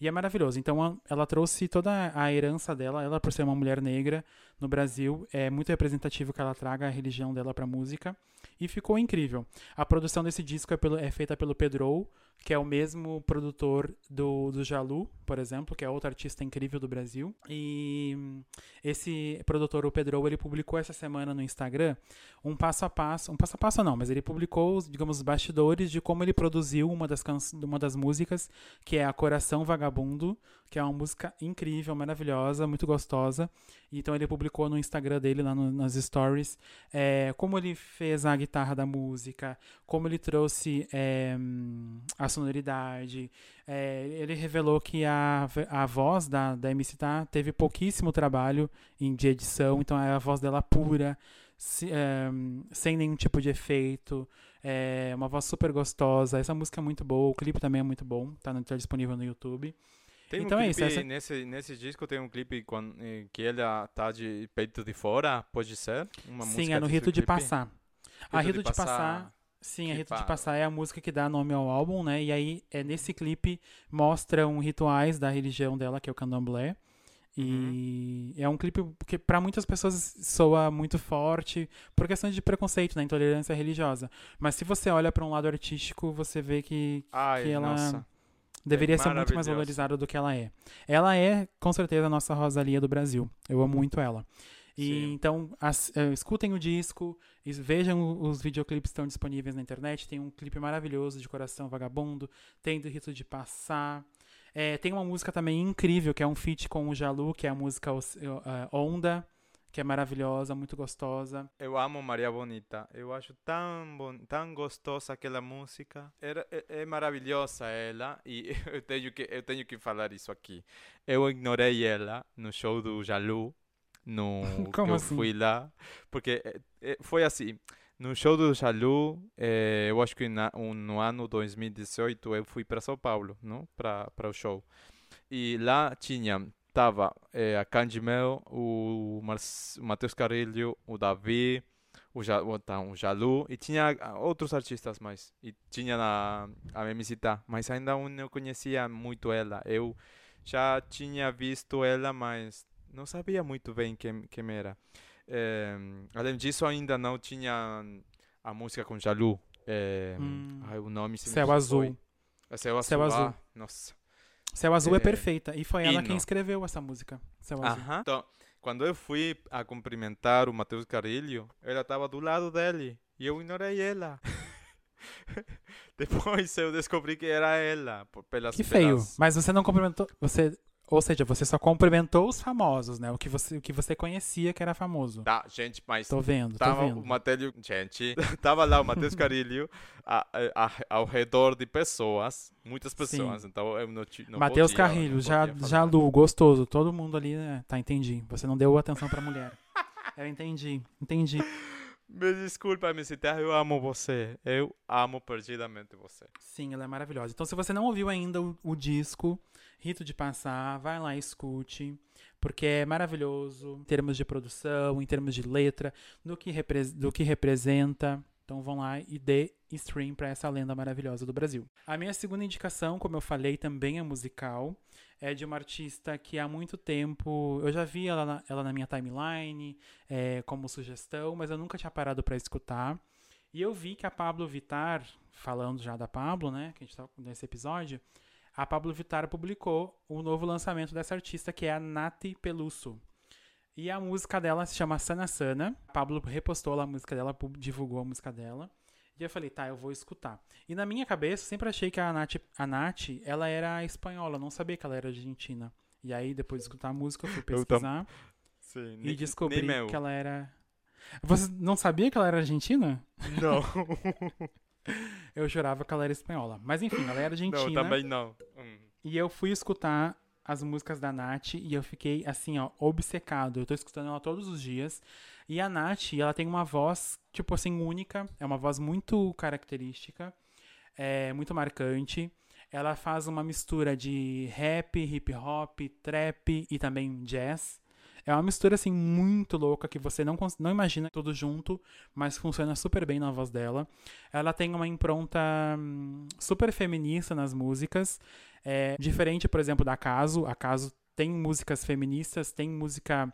E é maravilhoso. Então, ela trouxe toda a herança dela. Ela, por ser uma mulher negra no Brasil, é muito representativo que ela traga a religião dela para música. e ficou incrível. A produção desse disco é, pelo, é feita pelo Pedro, que é o mesmo produtor do, do Jalu, por exemplo, que é outro artista incrível do Brasil. E esse produtor, o Pedro, ele publicou essa semana no Instagram um passo a passo, um passo a passo não, mas ele publicou, digamos, os bastidores de como ele produziu uma das, uma das músicas, que é a Coração Vagabundo, que é uma música incrível, maravilhosa, muito gostosa. Então ele publicou no Instagram dele, lá no, nas stories, é, como ele fez a guitarra da música, como ele trouxe é, a sonoridade. É, ele revelou que a, a voz da, da MC Tá teve pouquíssimo trabalho em, de edição, então é a voz dela pura, se, é, sem nenhum tipo de efeito. É uma voz super gostosa. Essa música é muito boa, o clipe também é muito bom, tá, tá disponível no YouTube. Tem então um é clipe, isso, essa- nesse, nesse disco tem um clipe com, eh, que ela tá de peito de fora, pode ser? Uma Sim, é no Rito de clipe? Passar. a Rito de Passar, sim, que Rito de fala. Passar é a música que dá nome ao álbum, né? E aí, é nesse clipe, mostram rituais da religião dela, que é o candomblé. E Uhum. é um clipe que para muitas pessoas soa muito forte por questões de preconceito, né, intolerância religiosa. Mas se você olha para um lado artístico, você vê que Ai, que ela- nossa. deveria ser muito mais valorizada do que ela é. Ela é, com certeza, a nossa Rosalia do Brasil. Eu amo muito ela. E Sim. então, as- eh, escutem o disco, vejam os videoclipes que estão disponíveis na internet. Tem um clipe maravilhoso de Coração Vagabundo, tem do Rito de Passar. Eh, tem uma música também incrível, que é um feat com o Jalu, que é a música eh, Onda, que é maravilhosa, muito gostosa. Eu amo Maria Bonita. Eu acho tão, bon, tão gostosa aquela música. Era, é, é maravilhosa ela. E eu tenho, que, eu tenho que falar isso aqui. Eu ignorei ela no show do Jalu. No, que Como eu assim? fui lá. Porque eh, eh, foi assim. No show do Jalu, eh, eu acho que na, um- no ano 2018 eu fui para São Paulo, não? Para para o show. E lá tinha, tava eh, a Kanji Mel, o, Mar- o Matheus Carrilho, o Davi, o, ja, o, tá, o Jalu, e tinha ah, outros artistas mais. E tinha a, a MC Tá, mas ainda eu não conhecia muito ela. Eu já tinha visto ela, mas não sabia muito bem quem, quem era. Eh, além disso, ainda não tinha a música com Jalu. Eh, Hum. ai, o nome se Céu. Azul. É Céu Azul. Céu Azul. ah, nossa. Céu Azul é, É, perfeita. E foi ela quem escreveu essa música. Céu Azul. Aham. Então, quando eu fui a cumprimentar o Matheus Carilho, ela estava do lado dele e eu ignorei ela. Depois eu descobri que era ela, pelas Que feio. pelas- Mas você não cumprimentou. Você, ou seja, você só cumprimentou os famosos, né? O que você, o que você conhecia que era famoso. Tá, gente, mas Tô vendo, tô tava vendo. o Matheus, gente, tava lá o Matheus Carilho a- a- ao redor de pessoas, muitas pessoas, então eu não, Matheus Carrilho, já, já. Lu, gostoso. Todo mundo ali, né? Tá, entendi. Você não deu atenção pra mulher. Eu entendi, entendi. Me desculpa, MC Terra, eu amo você. Eu amo perdidamente você. Sim, ela é maravilhosa. Então, se você não ouviu ainda o, o disco Rito de Passar, vai lá e escute, porque é maravilhoso em termos de produção, em termos de letra, do que, do que representa. Então, vão lá e dê stream pra essa lenda maravilhosa do Brasil. A minha segunda indicação, como eu falei, também é musical. É de uma artista que há muito tempo eu já vi ela na, ela na minha timeline é, como sugestão, mas eu nunca tinha parado pra escutar. E eu vi que a Pablo Vittar, falando já da Pablo, né, que a gente tá nesse episódio, a Pablo Vittar publicou o novo lançamento dessa artista, que é a Nati Peluso. E a música dela se chama Sana Sana. A Pablo repostou lá a música dela, divulgou a música dela. E eu falei, tá, eu vou escutar. E na minha cabeça, eu sempre achei que a Nath, a Nath, ela era espanhola, não sabia que ela era argentina. E aí, depois de escutar a música, eu fui Eu tam- pesquisar Sim, e descobri nem que ela era... Você não sabia que ela era argentina? Não, Eu jurava que ela era espanhola. Mas enfim, ela era argentina. não, também não. Hum. E eu fui escutar as músicas da Nath e eu fiquei assim, ó, obcecado. Eu tô escutando ela todos os dias. E a Nath, ela tem uma voz, tipo assim, única. É uma voz muito característica, é muito marcante. Ela faz uma mistura de rap, hip hop, trap e também jazz. É uma mistura assim muito louca que você não, não imagina tudo junto, mas funciona super bem na voz dela. Ela tem uma impronta hum, super feminista nas músicas. É, diferente, por exemplo, da Caso. A Caso tem músicas feministas, tem música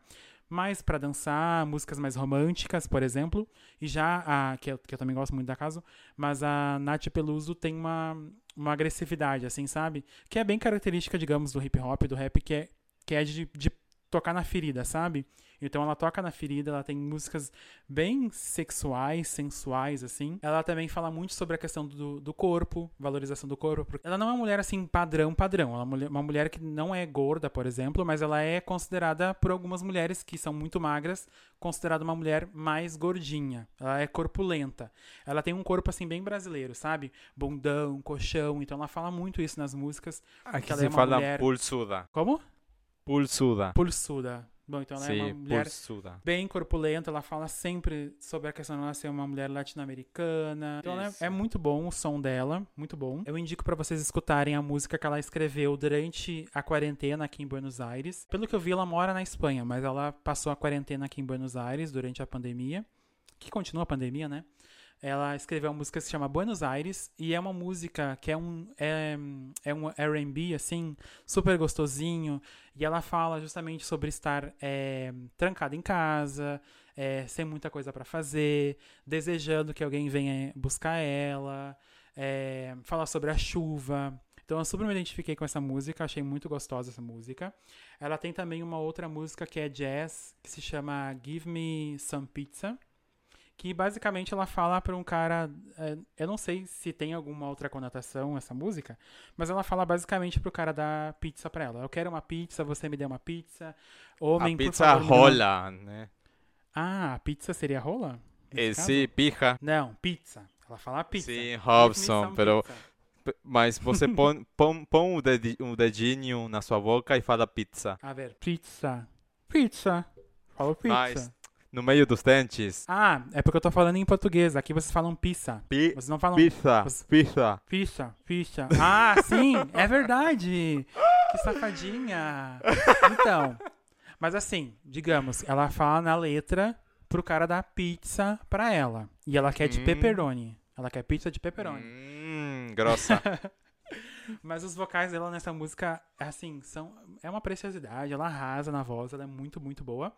mais pra dançar, músicas mais românticas, por exemplo. E já a, que eu, que eu também gosto muito da caso, mas a Nath Peluso tem uma, uma agressividade, assim, sabe? Que é bem característica, digamos, do hip hop, do rap, que é, que é de, de tocar na ferida, sabe? Então ela toca na ferida, ela tem músicas bem sexuais, sensuais, assim. Ela também fala muito sobre a questão do, do corpo, valorização do corpo. Porque ela não é uma mulher, assim, padrão, padrão. Ela é uma mulher, uma mulher que não é gorda, por exemplo, mas ela é considerada, por algumas mulheres que são muito magras, considerada uma mulher mais gordinha. Ela é corpulenta. Ela tem um corpo, assim, bem brasileiro, sabe? Bundão, colchão. Então ela fala muito isso nas músicas. Aqui ela se é uma fala mulher-. Como? Pulsuda. Pulsuda. Bom, então ela é uma Sim, mulher pulsuda. bem corpulenta, ela fala sempre sobre a questão de ela ser uma mulher latino-americana. Então ela é- Isso. é, muito bom o som dela, muito bom. Eu indico pra vocês escutarem a música que ela escreveu durante a quarentena aqui em Buenos Aires. Pelo que eu vi, ela mora na Espanha, mas ela passou a quarentena aqui em Buenos Aires durante a pandemia, que continua a pandemia, né? Ela escreveu uma música que se chama Buenos Aires e é uma música que é um é, é um R&B assim super gostosinho e ela fala justamente sobre estar é, trancada em casa, é, sem muita coisa pra fazer, desejando que alguém venha buscar ela, é, sobre a chuva. Então eu super me identifiquei com essa música, achei muito gostosa essa música. Ela tem também uma outra música que é jazz, que se chama Give Me Some Pizza que basicamente ela fala para um cara, é, eu não sei se tem alguma outra conotação essa música, mas ela fala basicamente pro cara dar pizza pra ela. Eu quero uma pizza, você me dê uma pizza. Homem, a pizza favor, rola, né? Ah, pizza seria rola? Nesse Eh, sim, pija. Não, pizza. Ela fala pizza. Sim, Robson, pero- pizza. Mas você põe, põe, põe o, dedi- o dedinho na sua boca e fala pizza. A ver, pizza. Pizza. Falou pizza. Mas no meio dos dentes. Ah, é porque eu tô falando em português. Aqui vocês falam pizza. Pi Vocês não falam pizza, pizza. Ficha, ficha. Ah, sim, é verdade. Que safadinha. Então, mas assim, digamos, ela fala na letra pro cara dar pizza pra ela. E ela quer de Hum. pepperoni. Ela quer pizza de pepperoni. Hum, grossa. Mas os vocais dela nessa música, assim, são é uma preciosidade. Ela arrasa na voz, ela é muito, muito boa.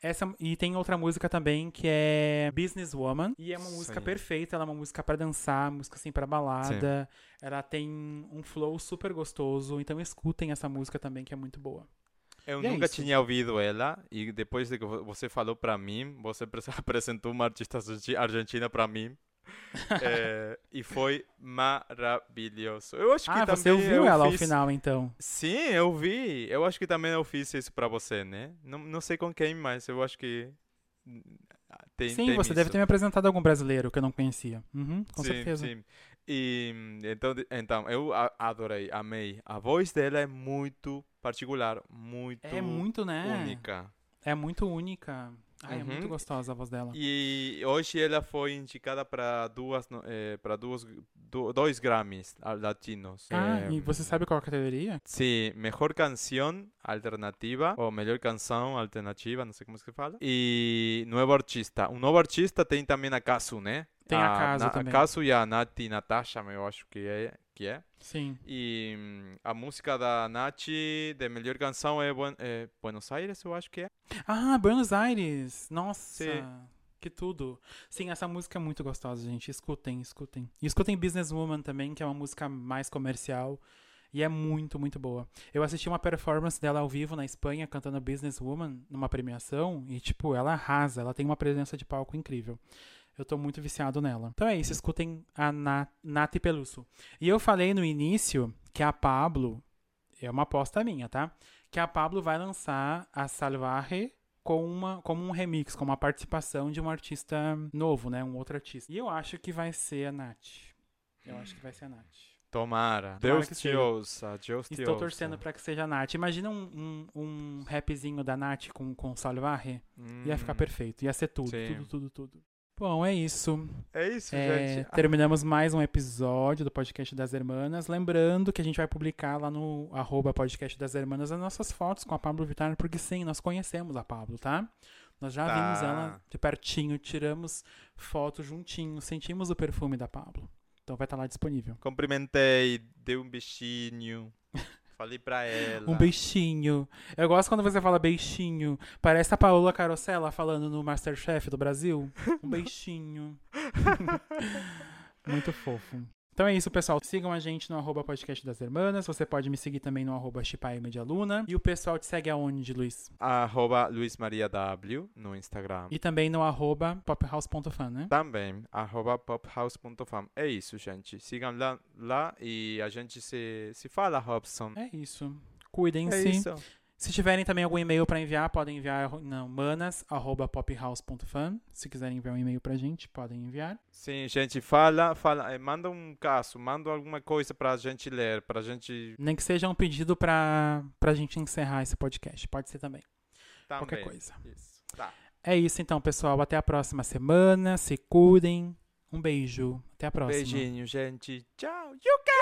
Essa, e tem outra música também que é Business Woman. E é uma música Sim. perfeita, ela é uma música pra dançar, música assim pra balada. Ela tem um flow super gostoso, então escutem essa música também que é muito boa. Eu E é nunca isso. tinha ouvido ela e depois de que vo- você falou pra mim, você apres- apresentou uma artista argenti- argentina pra mim. É, e foi maravilhoso. Eu acho que Ah, você ouviu ela ao fiz- final então. Sim, eu vi. Eu acho que também eu fiz isso pra você, né? Não, não sei com quem, mas eu acho que hum, tem Sim, tem você deve isso. ter me apresentado algum brasileiro que eu não conhecia. Uhum, com sim, certeza. Sim. E então, então eu adorei, amei. A voz dela é muito particular, muito, É muito, né? única. É muito única. Ai, É Uhum. muito gostosa a voz dela. E hoje ela foi indicada para duas no- eh, para duas do- dois Grammys latinos. Ah, Eh, e você sabe qual a categoria? Sim, melhor canção alternativa ou melhor canção alternativa, não sei como se fala. E novo artista. Um novo artista tem também a Casu, né? Tem a Casu também. A Casu e a Nati Natasha, eu acho que é que é. Sim. E hum, a música da Nath de melhor canção é, é Buenos Aires, eu acho que é. Ah, Buenos Aires! Nossa! Sim. Que tudo. Sim, essa música é muito gostosa, gente. Escutem, escutem. E escutem Businesswoman também, que é uma música mais comercial. E é muito, muito boa. Eu assisti uma performance dela ao vivo na Espanha, cantando Businesswoman, numa premiação. E, tipo, ela arrasa. Ela tem uma presença de palco incrível. Eu tô muito viciado nela. Então é isso, escutem a Na Nati Peluso. E eu falei no início que a Pablo, é uma aposta minha, tá? Que a Pablo vai lançar a Salvaje com uma, como um remix, com uma participação de um artista novo, né? Um outro artista. E eu acho que vai ser a Nath. Eu acho que vai ser a Nath. Tomara. Tomara Deus te seja. ouça, Deus te Estou torcendo pra que seja a Nath. Imagina um, um, um rapzinho da Nath com, com Salvaje. Ia ficar Hum, perfeito. Ia ser tudo, Sim. tudo, tudo, tudo. Bom, é isso. É isso, É, gente. Ah, terminamos mais um episódio do Podcast das Hermanas. Lembrando que a gente vai publicar lá no arroba podcast das Hermanas as nossas fotos com a Pablo Vittar, porque sim, nós conhecemos a Pablo, tá? Nós já Tá. vimos ela de pertinho, tiramos foto juntinho, sentimos o perfume da Pablo. Então vai estar lá disponível. Cumprimentei, dei um beijinho. Falei pra ela. Um beijinho. Eu gosto quando você fala beijinho. Parece a Paola Carosella falando no Masterchef do Brasil. Um beijinho. Muito fofo. Então é isso, pessoal. Sigam a gente no arroba podcast das hermanas. Você pode me seguir também no arroba. E o pessoal te segue aonde, Luiz? Arroba Luiz Maria W no Instagram. E também no arroba pophouse.fan, né? Também, arroba pophouse.fan. É isso, gente. Sigam lá, lá e a gente se, se fala, Robson. É isso. Cuidem-se. É isso. Se tiverem também algum e-mail para enviar, podem enviar não, manas@pophouse.fan. Se quiserem enviar um e-mail pra gente, podem enviar. Sim, gente, fala, fala, eh, manda um caso, manda alguma coisa pra gente ler, pra gente Nem que seja um pedido pra, pra gente encerrar esse podcast. Pode ser também. também. Qualquer coisa. Isso. Tá. É isso então, pessoal. Até a próxima semana. Se cuidem. Um beijo. Até a próxima. Beijinho, gente. Tchau. Yuka!